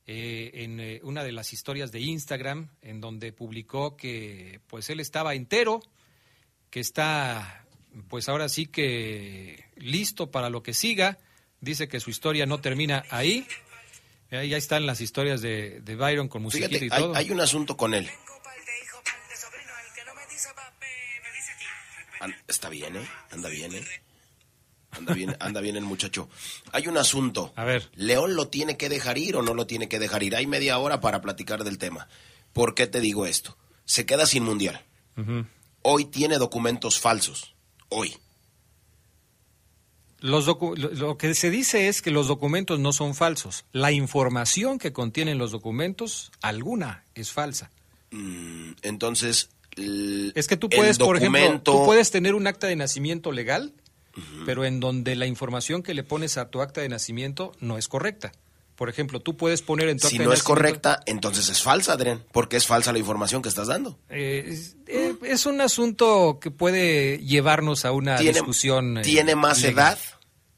Speaker 3: eh, en eh, una de las historias de Instagram, en donde publicó que pues él estaba entero, que está pues ahora sí que listo para lo que siga. Dice que su historia no termina ahí. Ahí están las historias de, de Byron con musiquita
Speaker 12: Fíjate,
Speaker 3: y
Speaker 12: hay,
Speaker 3: todo.
Speaker 12: hay un asunto con él. Está bien, ¿eh? Anda bien, ¿eh? Anda bien, anda bien el muchacho. Hay un asunto.
Speaker 3: A ver.
Speaker 12: ¿León lo tiene que dejar ir o no lo tiene que dejar ir? Hay media hora para platicar del tema. ¿Por qué te digo esto? Se queda sin mundial.
Speaker 3: Ujú.
Speaker 12: Hoy tiene documentos falsos. Hoy.
Speaker 3: Los docu- lo, que se dice es que los documentos no son falsos. La información que contienen los documentos, alguna es falsa.
Speaker 12: Mm, Entonces.
Speaker 3: Es que tú puedes, por ejemplo, tú puedes tener un acta de nacimiento legal, pero en donde la información que le pones a tu acta de nacimiento no es correcta. Por ejemplo, tú puedes poner en tu
Speaker 12: Si
Speaker 3: acta
Speaker 12: no
Speaker 3: de
Speaker 12: es correcta, entonces es falsa, Adrián. Porque es falsa la información que estás dando.
Speaker 3: Eh, es, eh, es un asunto que puede llevarnos a una
Speaker 12: Tiene-
Speaker 3: discusión. eh,
Speaker 12: Tiene más
Speaker 3: legal.
Speaker 12: edad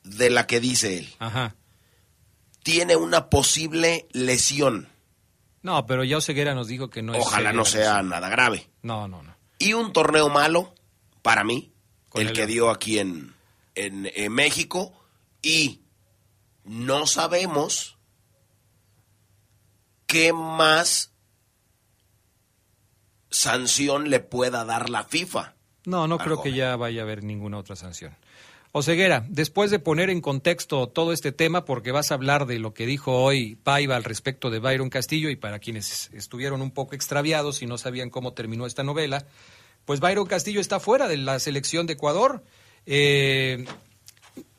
Speaker 12: de la que dice él.
Speaker 3: Ajá.
Speaker 12: Tiene una posible lesión.
Speaker 3: No, pero ya Oseguera nos dijo que no es.
Speaker 12: Ojalá no sea
Speaker 3: lesión.
Speaker 12: nada grave.
Speaker 3: No, no, no.
Speaker 12: Y un torneo malo, para mí, el
Speaker 3: el
Speaker 12: que dio aquí en, en, México y no sabemos qué más sanción le pueda dar la FIFA.
Speaker 3: No, no creo que ya vaya a haber ninguna otra sanción. Oseguera, después de poner en contexto todo este tema, porque vas a hablar de lo que dijo hoy Paiva al respecto de Byron Castillo, y para quienes estuvieron un poco extraviados y no sabían cómo terminó esta novela, pues Byron Castillo está fuera de la selección de Ecuador. Eh,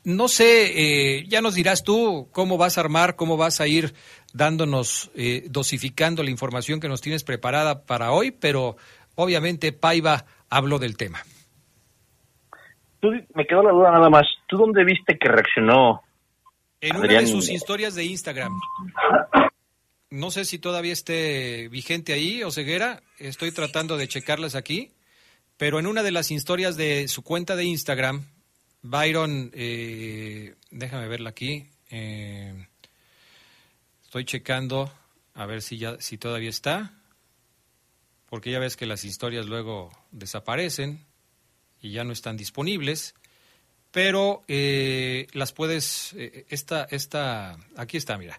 Speaker 3: no sé, eh, ya nos dirás tú cómo vas a armar, cómo vas a ir dándonos, eh, dosificando la información que nos tienes preparada para hoy, pero obviamente Paiva habló del tema
Speaker 22: me quedó la duda nada más. ¿Tú dónde viste que reaccionó?
Speaker 3: En una de sus historias de Instagram. No sé si todavía esté vigente ahí o ceguera. Estoy tratando de checarlas aquí. Pero en una de las historias de su cuenta de Instagram, Byron, eh, déjame verla aquí. Eh, estoy checando a ver si ya, si todavía está, porque ya ves que las historias luego desaparecen y ya no están disponibles, pero eh, las puedes, eh, esta, esta, aquí está, mira.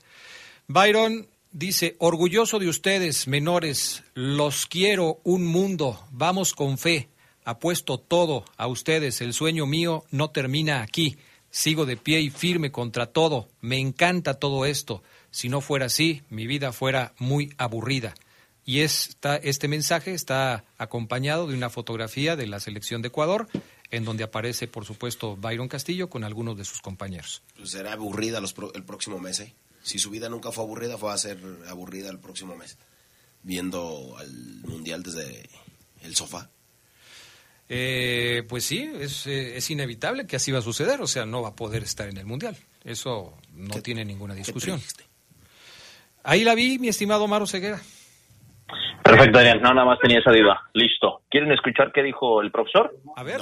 Speaker 3: Byron dice, orgulloso de ustedes, menores, los quiero un mundo, vamos con fe, apuesto todo a ustedes, el sueño mío no termina aquí, sigo de pie y firme contra todo, me encanta todo esto, si no fuera así, mi vida fuera muy aburrida. Y esta, este mensaje está acompañado de una fotografía de la selección de Ecuador, en donde aparece, por supuesto, Byron Castillo con algunos de sus compañeros.
Speaker 12: Pues será aburrida los el próximo mes, ¿eh? Si su vida nunca fue aburrida, fue a ser aburrida el próximo mes, viendo al Mundial desde el sofá.
Speaker 3: Eh, pues sí, es, eh, es, inevitable que así va a suceder, o sea, no va a poder estar en el Mundial. Eso no tiene ninguna discusión. Ahí la vi, mi estimado Maro Ceguera.
Speaker 22: Perfecto, Daniel. No, nada más tenía esa duda. Listo. ¿Quieren escuchar qué dijo el profesor?
Speaker 3: A ver.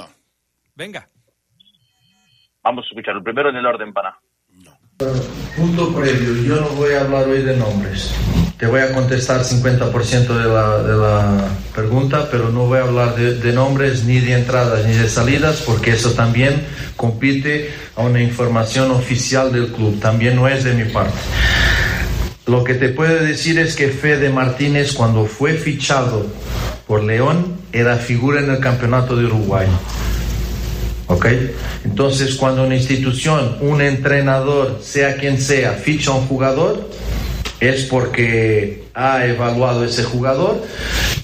Speaker 3: Venga.
Speaker 22: Vamos a escuchar. El primero en el orden, pana.
Speaker 23: Punto previo. Yo no voy a hablar hoy de nombres. Te voy a contestar 50% de la, de la pregunta, pero no voy a hablar de, de, nombres, ni de entradas, ni de salidas, porque eso también compite a una información oficial del club. También no es de mi parte. Lo que te puedo decir es que Fede Martínez cuando fue fichado por León era figura en el campeonato de Uruguay. ¿Ok? Entonces cuando una institución, un entrenador, sea quien sea, ficha a un jugador, es porque ha evaluado ese jugador,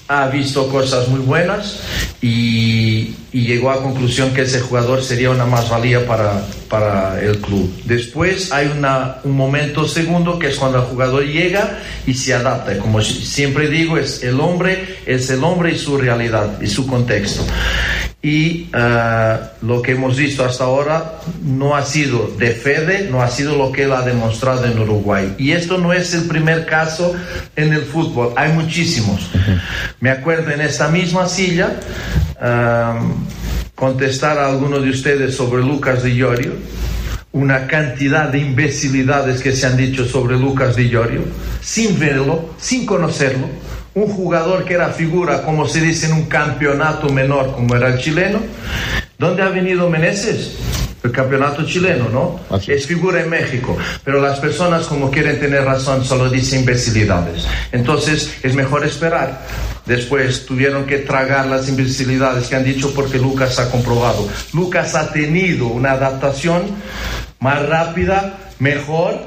Speaker 23: ha visto cosas muy buenas y, llegó a conclusión que ese jugador sería una más-valía para, para el club. Después hay una, un momento segundo que es cuando el jugador llega y se adapta. Como siempre digo, es el hombre, es el hombre y su realidad y su contexto y eh, lo que hemos visto hasta ahora no ha sido de Fede, no ha sido lo que él ha demostrado en Uruguay. Y esto no es el primer caso en el fútbol, hay muchísimos. Me acuerdo en esta misma silla eh, contestar a alguno de ustedes sobre Lucas Di Llorio, una cantidad de imbecilidades que se han dicho sobre Lucas Di Llorio, sin verlo, sin conocerlo un jugador que era figura, como se dice, en un campeonato menor como era el chileno. ¿Dónde ha venido Meneses? El campeonato chileno, ¿no? Es figura en México. Pero las personas, como quieren tener razón, solo dicen imbecilidades. Entonces, es mejor esperar. Después tuvieron que tragar las imbecilidades que han dicho porque Lucas ha comprobado. Lucas ha tenido una adaptación más rápida, mejor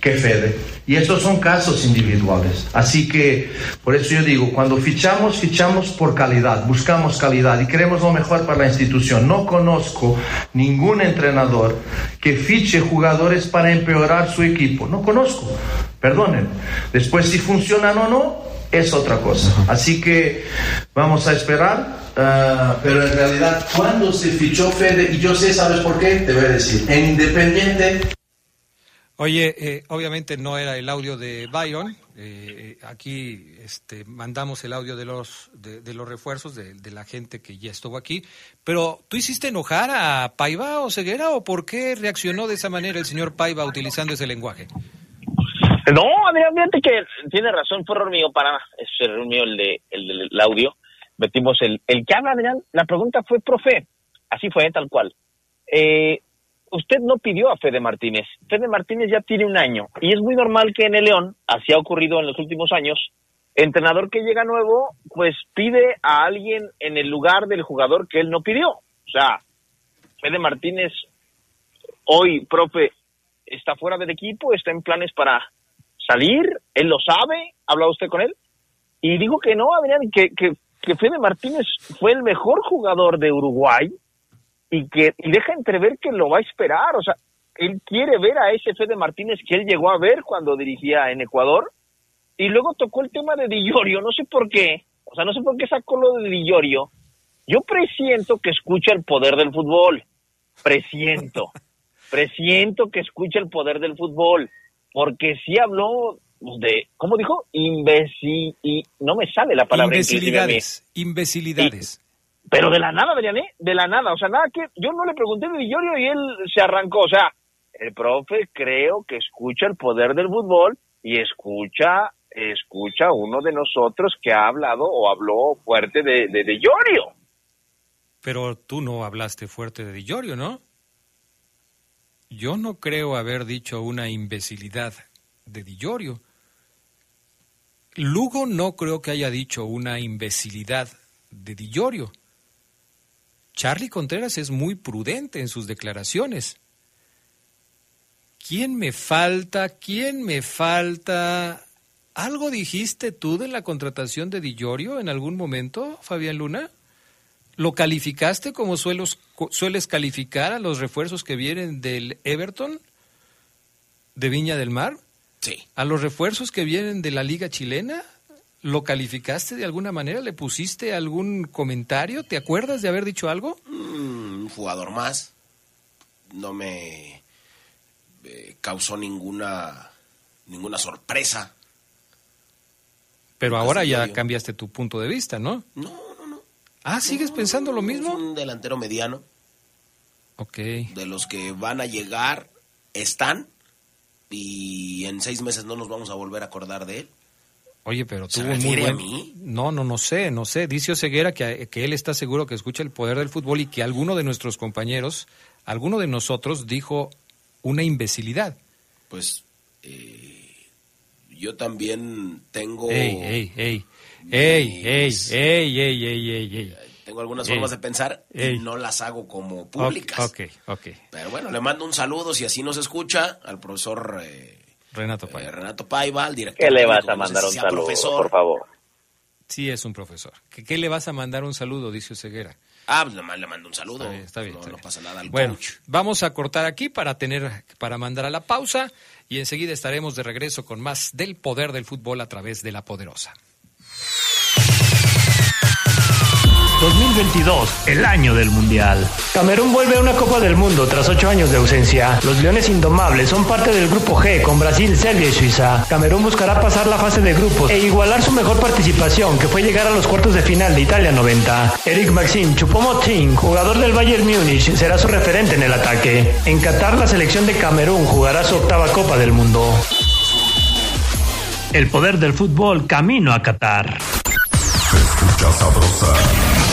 Speaker 23: que Fede. Y estos son casos individuales. Así que, por eso yo digo, cuando fichamos, fichamos por calidad, buscamos calidad y queremos lo mejor para la institución. No conozco ningún entrenador que fiche jugadores para empeorar su equipo. No conozco. Perdonen. Después, si funcionan o no, es otra cosa. Así que vamos a esperar. Ah, pero en realidad, cuando se fichó Fede, y yo sé, ¿sabes por qué? Te voy a decir, en Independiente
Speaker 3: Oye, eh, obviamente no era el audio de Byron. Eh, aquí este, mandamos el audio de los, de, los refuerzos de, la gente que ya estuvo aquí. Pero, ¿tú hiciste enojar a Paiva o Ceguera o por qué reaccionó de esa manera el señor Paiva utilizando ese lenguaje?
Speaker 22: No, Adrián, que tiene razón, fue error mío para, es error mío el, de, el del audio. Metimos el, el que habla, Adrián, la pregunta fue, profe, así fue, tal cual. Eh, usted no pidió a Fede Martínez. Fede Martínez ya tiene un año y es muy normal que en el León, así ha ocurrido en los últimos años, entrenador que llega nuevo, pues pide a alguien en el lugar del jugador que él no pidió. O sea, Fede Martínez hoy, profe, está fuera del equipo, está en planes para salir, él lo sabe, ¿ha hablado usted con él? Y digo que no, Adrián, que, que, que Fede Martínez fue el mejor jugador de Uruguay y que y deja entrever que lo va a esperar, o sea, él quiere ver a ese Fede Martínez que él llegó a ver cuando dirigía en Ecuador y luego tocó el tema de Dillorio, no sé por qué, o sea, no sé por qué sacó lo de Dillorio. Yo presiento que escucha el poder del fútbol, presiento, presiento que escucha el poder del fútbol, porque sí habló de, ¿cómo dijo? Y no me sale la palabra.
Speaker 3: Imbecilidades, imbecilidades.
Speaker 22: Pero de la nada, Adrián. De la nada. O sea, nada que. Yo no le pregunté de Villorio y él se arrancó. O sea, el profe creo que escucha el poder del fútbol y escucha escucha uno de nosotros que ha hablado o habló fuerte de, de, Llorio.
Speaker 3: Pero tú no hablaste fuerte de Dillorio, ¿no? Yo no creo haber dicho una imbecilidad de Dillorio. Lugo no creo que haya dicho una imbecilidad de Dillorio. Charlie Contreras es muy prudente en sus declaraciones. ¿Quién me falta? ¿Quién me falta? ¿Algo dijiste tú de la contratación de Dillorio en algún momento, Fabián Luna? ¿Lo calificaste como suelos, sueles calificar a los refuerzos que vienen del Everton, de Viña del Mar?
Speaker 12: Sí.
Speaker 3: ¿A los refuerzos que vienen de la Liga Chilena? ¿Lo calificaste de alguna manera? ¿Le pusiste algún comentario? ¿Te acuerdas de haber dicho algo?
Speaker 12: Mm, un jugador más. No me eh, causó ninguna ninguna sorpresa.
Speaker 3: Pero ahora ya cambiaste tu punto de vista, ¿no?
Speaker 12: No, no, no.
Speaker 3: Ah, ¿sigues pensando lo mismo?
Speaker 12: Es un delantero mediano.
Speaker 3: Ok.
Speaker 12: De los que van a llegar, están. Y en seis meses no nos vamos a volver a acordar de él.
Speaker 3: Oye, pero
Speaker 12: ¿Se
Speaker 3: tuvo muy
Speaker 12: refiere a
Speaker 3: buen...
Speaker 12: mí?
Speaker 3: No, no, no sé, no sé. Dice Oseguera que, que él está seguro que escucha el poder del fútbol y que alguno de nuestros compañeros, alguno de nosotros dijo una imbecilidad.
Speaker 12: Pues eh, yo también tengo...
Speaker 3: Ey, ey, ey. Ey, ey, ey, ey, ey, ey, ey.
Speaker 12: Tengo algunas
Speaker 3: Ey.
Speaker 12: formas de pensar
Speaker 3: Ey.
Speaker 12: y no las hago como públicas.
Speaker 3: Ok, ok.
Speaker 12: Pero bueno, le mando un saludo, si así nos escucha, al profesor eh,
Speaker 3: Renato
Speaker 12: eh,
Speaker 3: Paiva.
Speaker 12: Renato Paiva, al director.
Speaker 22: ¿Qué le vas a
Speaker 12: no sé
Speaker 22: mandar
Speaker 12: si
Speaker 22: un saludo,
Speaker 12: profesor.
Speaker 22: por favor?
Speaker 3: Sí, es un profesor. ¿Qué, qué le vas a mandar un saludo? Dice Oseguera.
Speaker 12: Ah, pues nomás le mando un saludo.
Speaker 3: Está bien, está bien,
Speaker 12: no,
Speaker 3: está
Speaker 12: no
Speaker 3: bien.
Speaker 12: pasa nada al
Speaker 3: Bueno,
Speaker 12: coach.
Speaker 3: vamos a cortar aquí para tener, para mandar a la pausa y enseguida estaremos de regreso con más del poder del fútbol a través de la poderosa.
Speaker 16: 2022, el año del Mundial. Camerún vuelve a una Copa del Mundo tras ocho años de ausencia. Los Leones Indomables son parte del Grupo G con Brasil, Serbia y Suiza. Camerún buscará pasar la fase de grupos e igualar su mejor participación, que fue llegar a los cuartos de final de Italia 90. Eric Maxim Choupo-Moting, jugador del Bayern Múnich, será su referente en el ataque. En Qatar, la selección de Camerún jugará su octava Copa del Mundo. El poder del fútbol camino a Qatar.
Speaker 11: Escucha sabrosa,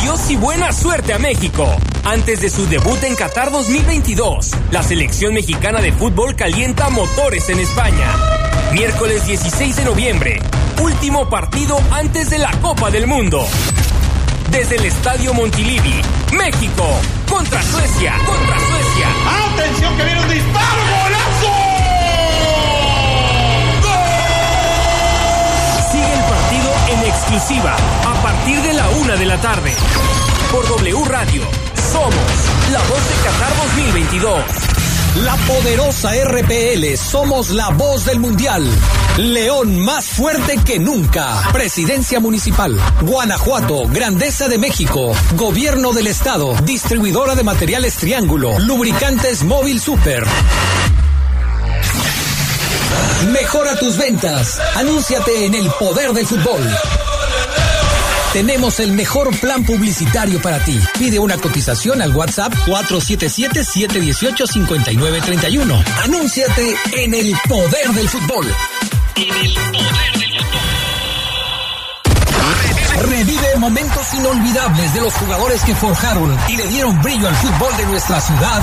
Speaker 6: Adiós y buena suerte a México. Antes de su debut en Qatar 2022, la selección mexicana de fútbol calienta motores en España. Miércoles 16 de noviembre, último partido antes de la Copa del Mundo. Desde el Estadio Montilivi, México, contra Suecia, contra Suecia.
Speaker 19: ¡Atención que viene un disparo! ¡Golazo!
Speaker 6: Sigue el partido en exclusiva partir de la una de la tarde. Por W Radio, somos la voz de Qatar 2022.
Speaker 2: La poderosa RPL, somos la voz del mundial. León más fuerte que nunca. Presidencia Municipal. Guanajuato, Grandeza de México. Gobierno del Estado. Distribuidora de materiales Triángulo. Lubricantes Móvil Super. Mejora tus ventas. Anúnciate en el poder del fútbol. Tenemos el mejor plan publicitario para ti. Pide una cotización al WhatsApp 477-718-5931. Anúnciate en el poder del fútbol. En el poder del fútbol. Revive momentos inolvidables de los jugadores que forjaron y le dieron brillo al fútbol de nuestra ciudad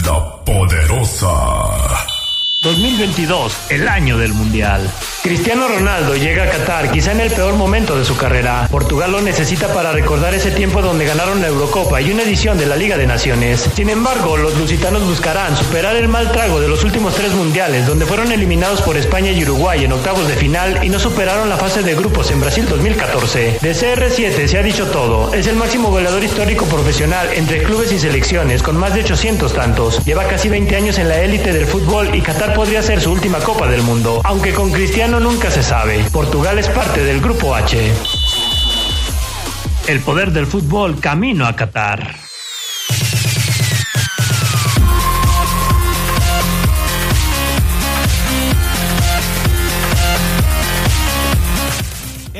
Speaker 11: la poderosa.
Speaker 16: 2022, el año del Mundial. Cristiano Ronaldo llega a Qatar quizá en el peor momento de su carrera. Portugal lo necesita para recordar ese tiempo donde ganaron la Eurocopa y una edición de la Liga de Naciones. Sin embargo, los lusitanos buscarán superar el mal trago de los últimos tres mundiales donde fueron eliminados por España y Uruguay en octavos de final y no superaron la fase de grupos en Brasil 2014. De CR7 se ha dicho todo. Es el máximo goleador histórico profesional entre clubes y selecciones con más de 800 tantos. Lleva casi 20 años en la élite del fútbol y Qatar podría ser su última Copa del Mundo, aunque con Cristiano nunca se sabe. Portugal es parte del Grupo H. El poder del fútbol camino a Qatar.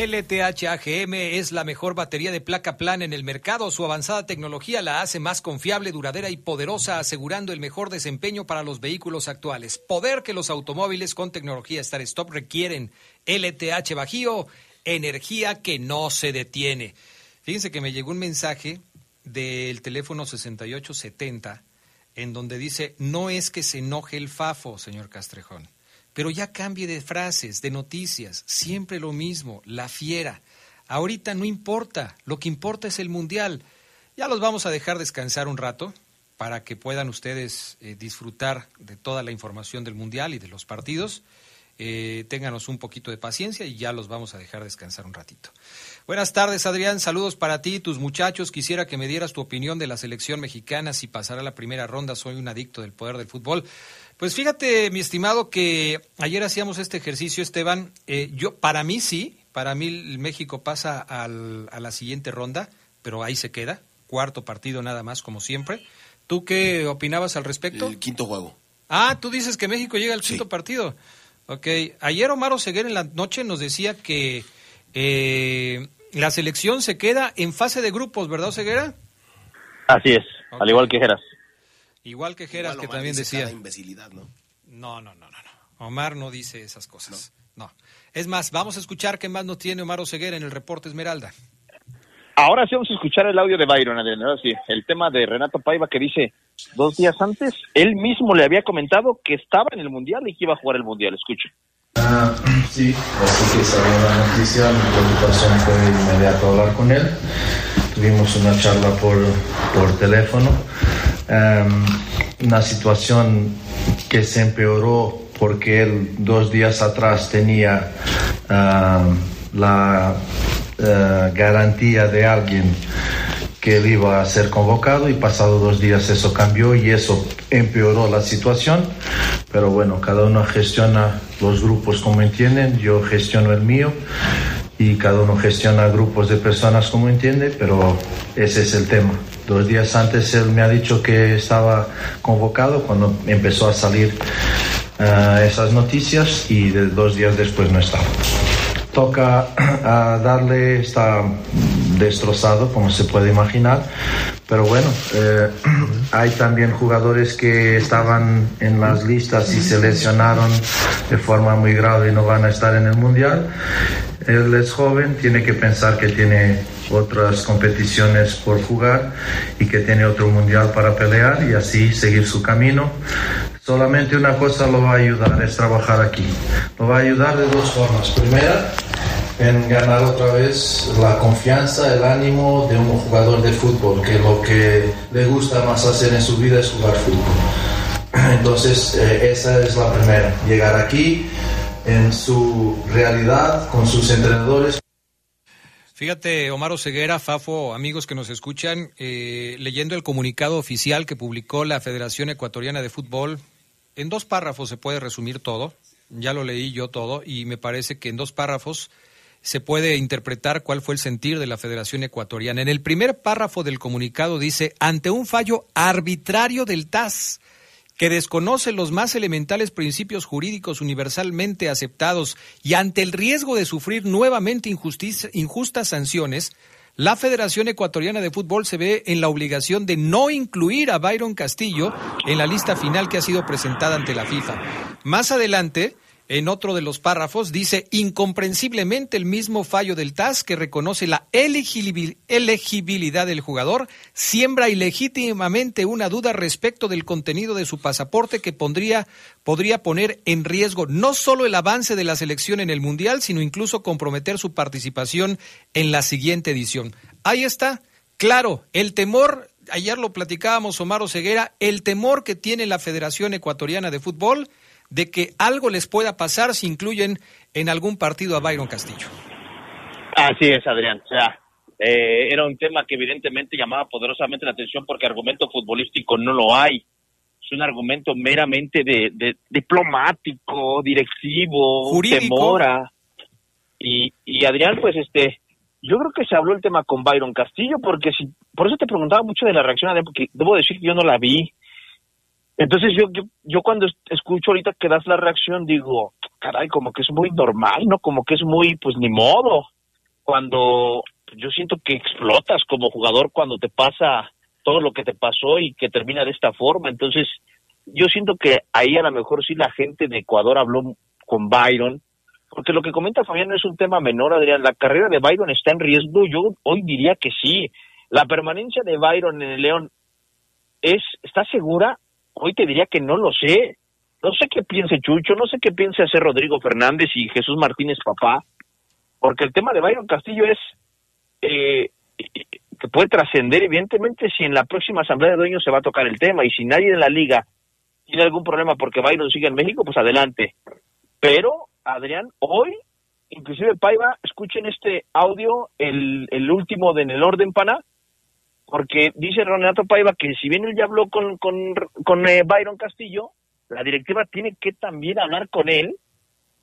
Speaker 3: LTH AGM es la mejor batería de placa plana en el mercado. Su avanzada tecnología la hace más confiable, duradera y poderosa, asegurando el mejor desempeño para los vehículos actuales. Poder que los automóviles con tecnología Star Stop requieren. LTH Bajío, energía que no se detiene. Fíjense que me llegó un mensaje del teléfono 6870 en donde dice, no es que se enoje el FAFO, señor Castrejón. Pero ya cambie de frases, de noticias, siempre lo mismo, la fiera. Ahorita no importa, lo que importa es el Mundial. Ya los vamos a dejar descansar un rato para que puedan ustedes eh, disfrutar de toda la información del Mundial y de los partidos. Eh, ténganos un poquito de paciencia y ya los vamos a dejar descansar un ratito. Buenas tardes, Adrián. Saludos para ti y tus muchachos. Quisiera que me dieras tu opinión de la selección mexicana si pasará la primera ronda. Soy un adicto del poder del fútbol. Pues fíjate, mi estimado, que ayer hacíamos este ejercicio, Esteban. Eh, yo, para mí sí, para mí México pasa al, a la siguiente ronda, pero ahí se queda. Cuarto partido nada más, como siempre. ¿Tú qué opinabas al respecto?
Speaker 12: El quinto juego.
Speaker 3: Ah, tú dices que México llega al quinto partido. Ok. Ayer Omar Oseguera en la noche nos decía que eh, la selección se queda en fase de grupos, ¿verdad, Oseguera?
Speaker 22: Así es, al igual que Geras.
Speaker 3: Igual que Geras, que también
Speaker 12: dice
Speaker 3: decía.
Speaker 12: imbecilidad, ¿no?
Speaker 3: No, no, no, no, no. Omar no dice esas cosas. No. Es más, vamos a escuchar qué más nos tiene Omar Oseguera en el reporte Esmeralda.
Speaker 22: Ahora sí vamos a escuchar el audio de Byron, Adrián, ahora sí, el tema de Renato Paiva que dice, dos días antes, él mismo le había comentado que estaba en el Mundial y que iba a jugar el Mundial, escucha.
Speaker 23: Ah, sí, así que salió la noticia, mi preocupación fue inmediato hablar con él. Tuvimos una charla por, por teléfono. Em, una situación que se empeoró porque él dos días atrás tenía ah, la eh, garantía de alguien que él iba a ser convocado y pasado dos días eso cambió y eso empeoró la situación. Pero bueno, cada uno gestiona los grupos como entienden, yo gestiono el mío y cada uno gestiona grupos de personas como entiende, pero ese es el tema. Dos días antes él me ha dicho que estaba convocado cuando empezó a salir eh, esas noticias y de dos días después no estaba toca darle, está destrozado, como se puede imaginar, pero bueno, eh, hay también jugadores que estaban en las listas y se lesionaron de forma muy grave y no van a estar en el Mundial. Él es joven, tiene que pensar que tiene otras competiciones por jugar y que tiene otro mundial para pelear y así seguir su camino. Solamente una cosa lo va a ayudar, es trabajar aquí. Lo va a ayudar de dos formas. Primera, en ganar otra vez la confianza, el ánimo de un jugador de fútbol, que lo que le gusta más hacer en su vida es jugar fútbol. Entonces, eh, esa es la primera, llegar aquí, en su realidad, con sus entrenadores.
Speaker 3: Fíjate, Omar Ceguera, Fafo, amigos que nos escuchan, eh, leyendo el comunicado oficial que publicó la Federación Ecuatoriana de Fútbol, en dos párrafos se puede resumir todo, ya lo leí yo todo, y me parece que en dos párrafos se puede interpretar cuál fue el sentir de la Federación Ecuatoriana. En el primer párrafo del comunicado dice, ante un fallo arbitrario del TAS, que desconoce los más elementales principios jurídicos universalmente aceptados y ante el riesgo de sufrir nuevamente injustas sanciones, la Federación Ecuatoriana de Fútbol se ve en la obligación de no incluir a Byron Castillo en la lista final que ha sido presentada ante la FIFA. Más adelante, en otro de los párrafos dice incomprensiblemente el mismo fallo del TAS que reconoce la elegibilidad del jugador, siembra ilegítimamente una duda respecto del contenido de su pasaporte que pondría, podría poner en riesgo no solo el avance de la selección en el Mundial, sino incluso comprometer su participación en la siguiente edición. Ahí está, claro, el temor, ayer lo platicábamos Omar Ceguera, el temor que tiene la Federación Ecuatoriana de Fútbol de que algo les pueda pasar si incluyen en algún partido a Byron Castillo.
Speaker 22: Así es, Adrián. O sea, eh, era un tema que evidentemente llamaba poderosamente la atención porque argumento futbolístico no lo hay. Es un argumento meramente de, diplomático, directivo, Jurídico. temora. Y, y Adrián, pues este, yo creo que se habló el tema con Byron Castillo porque si, por eso te preguntaba mucho de la reacción, Adrián, porque debo decir que yo no la vi. Entonces yo, yo, cuando escucho ahorita que das la reacción digo, caray, como que es muy normal, ¿no? Como que es muy, pues ni modo. Cuando yo siento que explotas como jugador cuando te pasa todo lo que te pasó y que termina de esta forma. Entonces yo siento que ahí a lo mejor sí la gente de Ecuador habló con Byron, porque lo que comenta Fabián no es un tema menor, Adrián. La carrera de Byron está en riesgo. Yo hoy diría que sí. La permanencia de Byron en el León es, está segura Hoy te diría que no lo sé. No sé qué piense Chucho, no sé qué piense hacer Rodrigo Fernández y Jesús Martínez papá, porque el tema de Byron Castillo es eh, que puede trascender evidentemente si en la próxima asamblea de dueños se va a tocar el tema y si nadie en la liga tiene algún problema porque Byron sigue en México, pues adelante. Pero, Adrián, hoy, inclusive Paiva, escuchen este audio, el, el último de En el Orden Pana, porque dice Renato Paiva que si bien él ya habló con, con, eh, Byron Castillo, la directiva tiene que también hablar con él,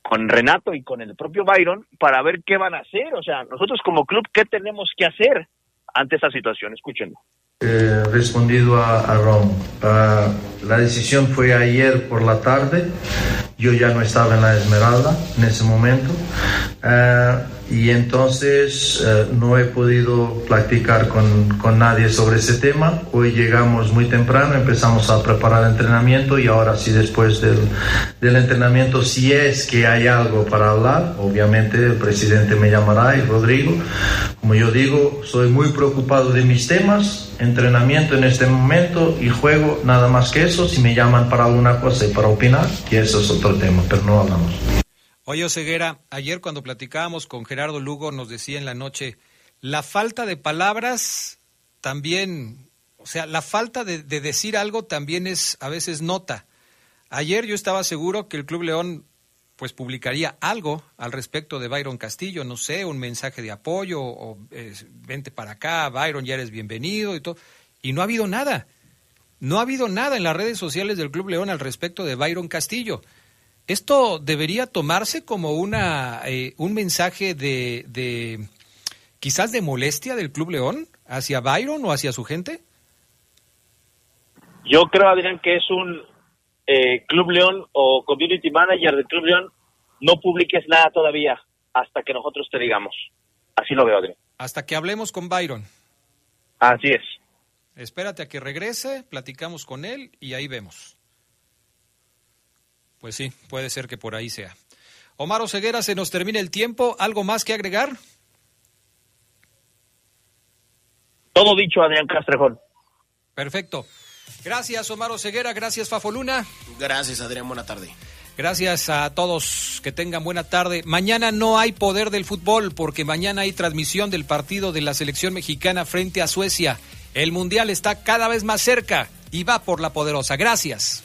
Speaker 22: con Renato y con el propio Byron, para ver qué van a hacer. O sea, nosotros como club, ¿qué tenemos que hacer ante esa situación? Escúchenlo.
Speaker 23: Eh, respondido a, Ron. La decisión fue ayer por la tarde. Yo ya no estaba en la Esmeralda en ese momento. Ah, y entonces eh, no he podido platicar con, con, nadie sobre ese tema. Hoy llegamos muy temprano, empezamos a preparar entrenamiento y ahora sí después del, del, entrenamiento, si es que hay algo para hablar, obviamente el presidente me llamará y Rodrigo. Como yo digo, soy muy preocupado de mis temas, entrenamiento en este momento y juego, nada más que eso. Si me llaman para alguna cosa y para opinar, y eso es otro tema, pero no hablamos.
Speaker 3: Oye, Ceguera, ayer cuando platicábamos con Gerardo Lugo nos decía en la noche, la falta de palabras también, o sea, la falta de, decir algo también es a veces nota. Ayer yo estaba seguro que el Club León pues publicaría algo al respecto de Byron Castillo, no sé, un mensaje de apoyo o eh, vente para acá, Byron, ya eres bienvenido y todo. Y no ha habido nada. No ha habido nada en las redes sociales del Club León al respecto de Byron Castillo. ¿Esto debería tomarse como una, eh, un mensaje de, de, quizás de molestia del Club León hacia Byron o hacia su gente?
Speaker 22: Yo creo, Adrián, que es un eh, Club León o Community Manager del Club León, no publiques nada todavía hasta que nosotros te digamos. Así lo veo, Adrián.
Speaker 3: Hasta que hablemos con Byron.
Speaker 22: Así es.
Speaker 3: Espérate a que regrese, platicamos con él y ahí vemos. Pues sí, puede ser que por ahí sea. Omar Ceguera, se nos termina el tiempo. ¿Algo más que agregar?
Speaker 22: Todo dicho, Adrián Castrejón.
Speaker 3: Perfecto. Gracias, Omar Ceguera. Gracias, Fafo Luna.
Speaker 12: Gracias, Adrián. Buena tarde.
Speaker 3: Gracias a todos. Que tengan buena tarde. Mañana no hay poder del fútbol porque mañana hay transmisión del partido de la selección mexicana frente a Suecia. El Mundial está cada vez más cerca y va por la poderosa. Gracias.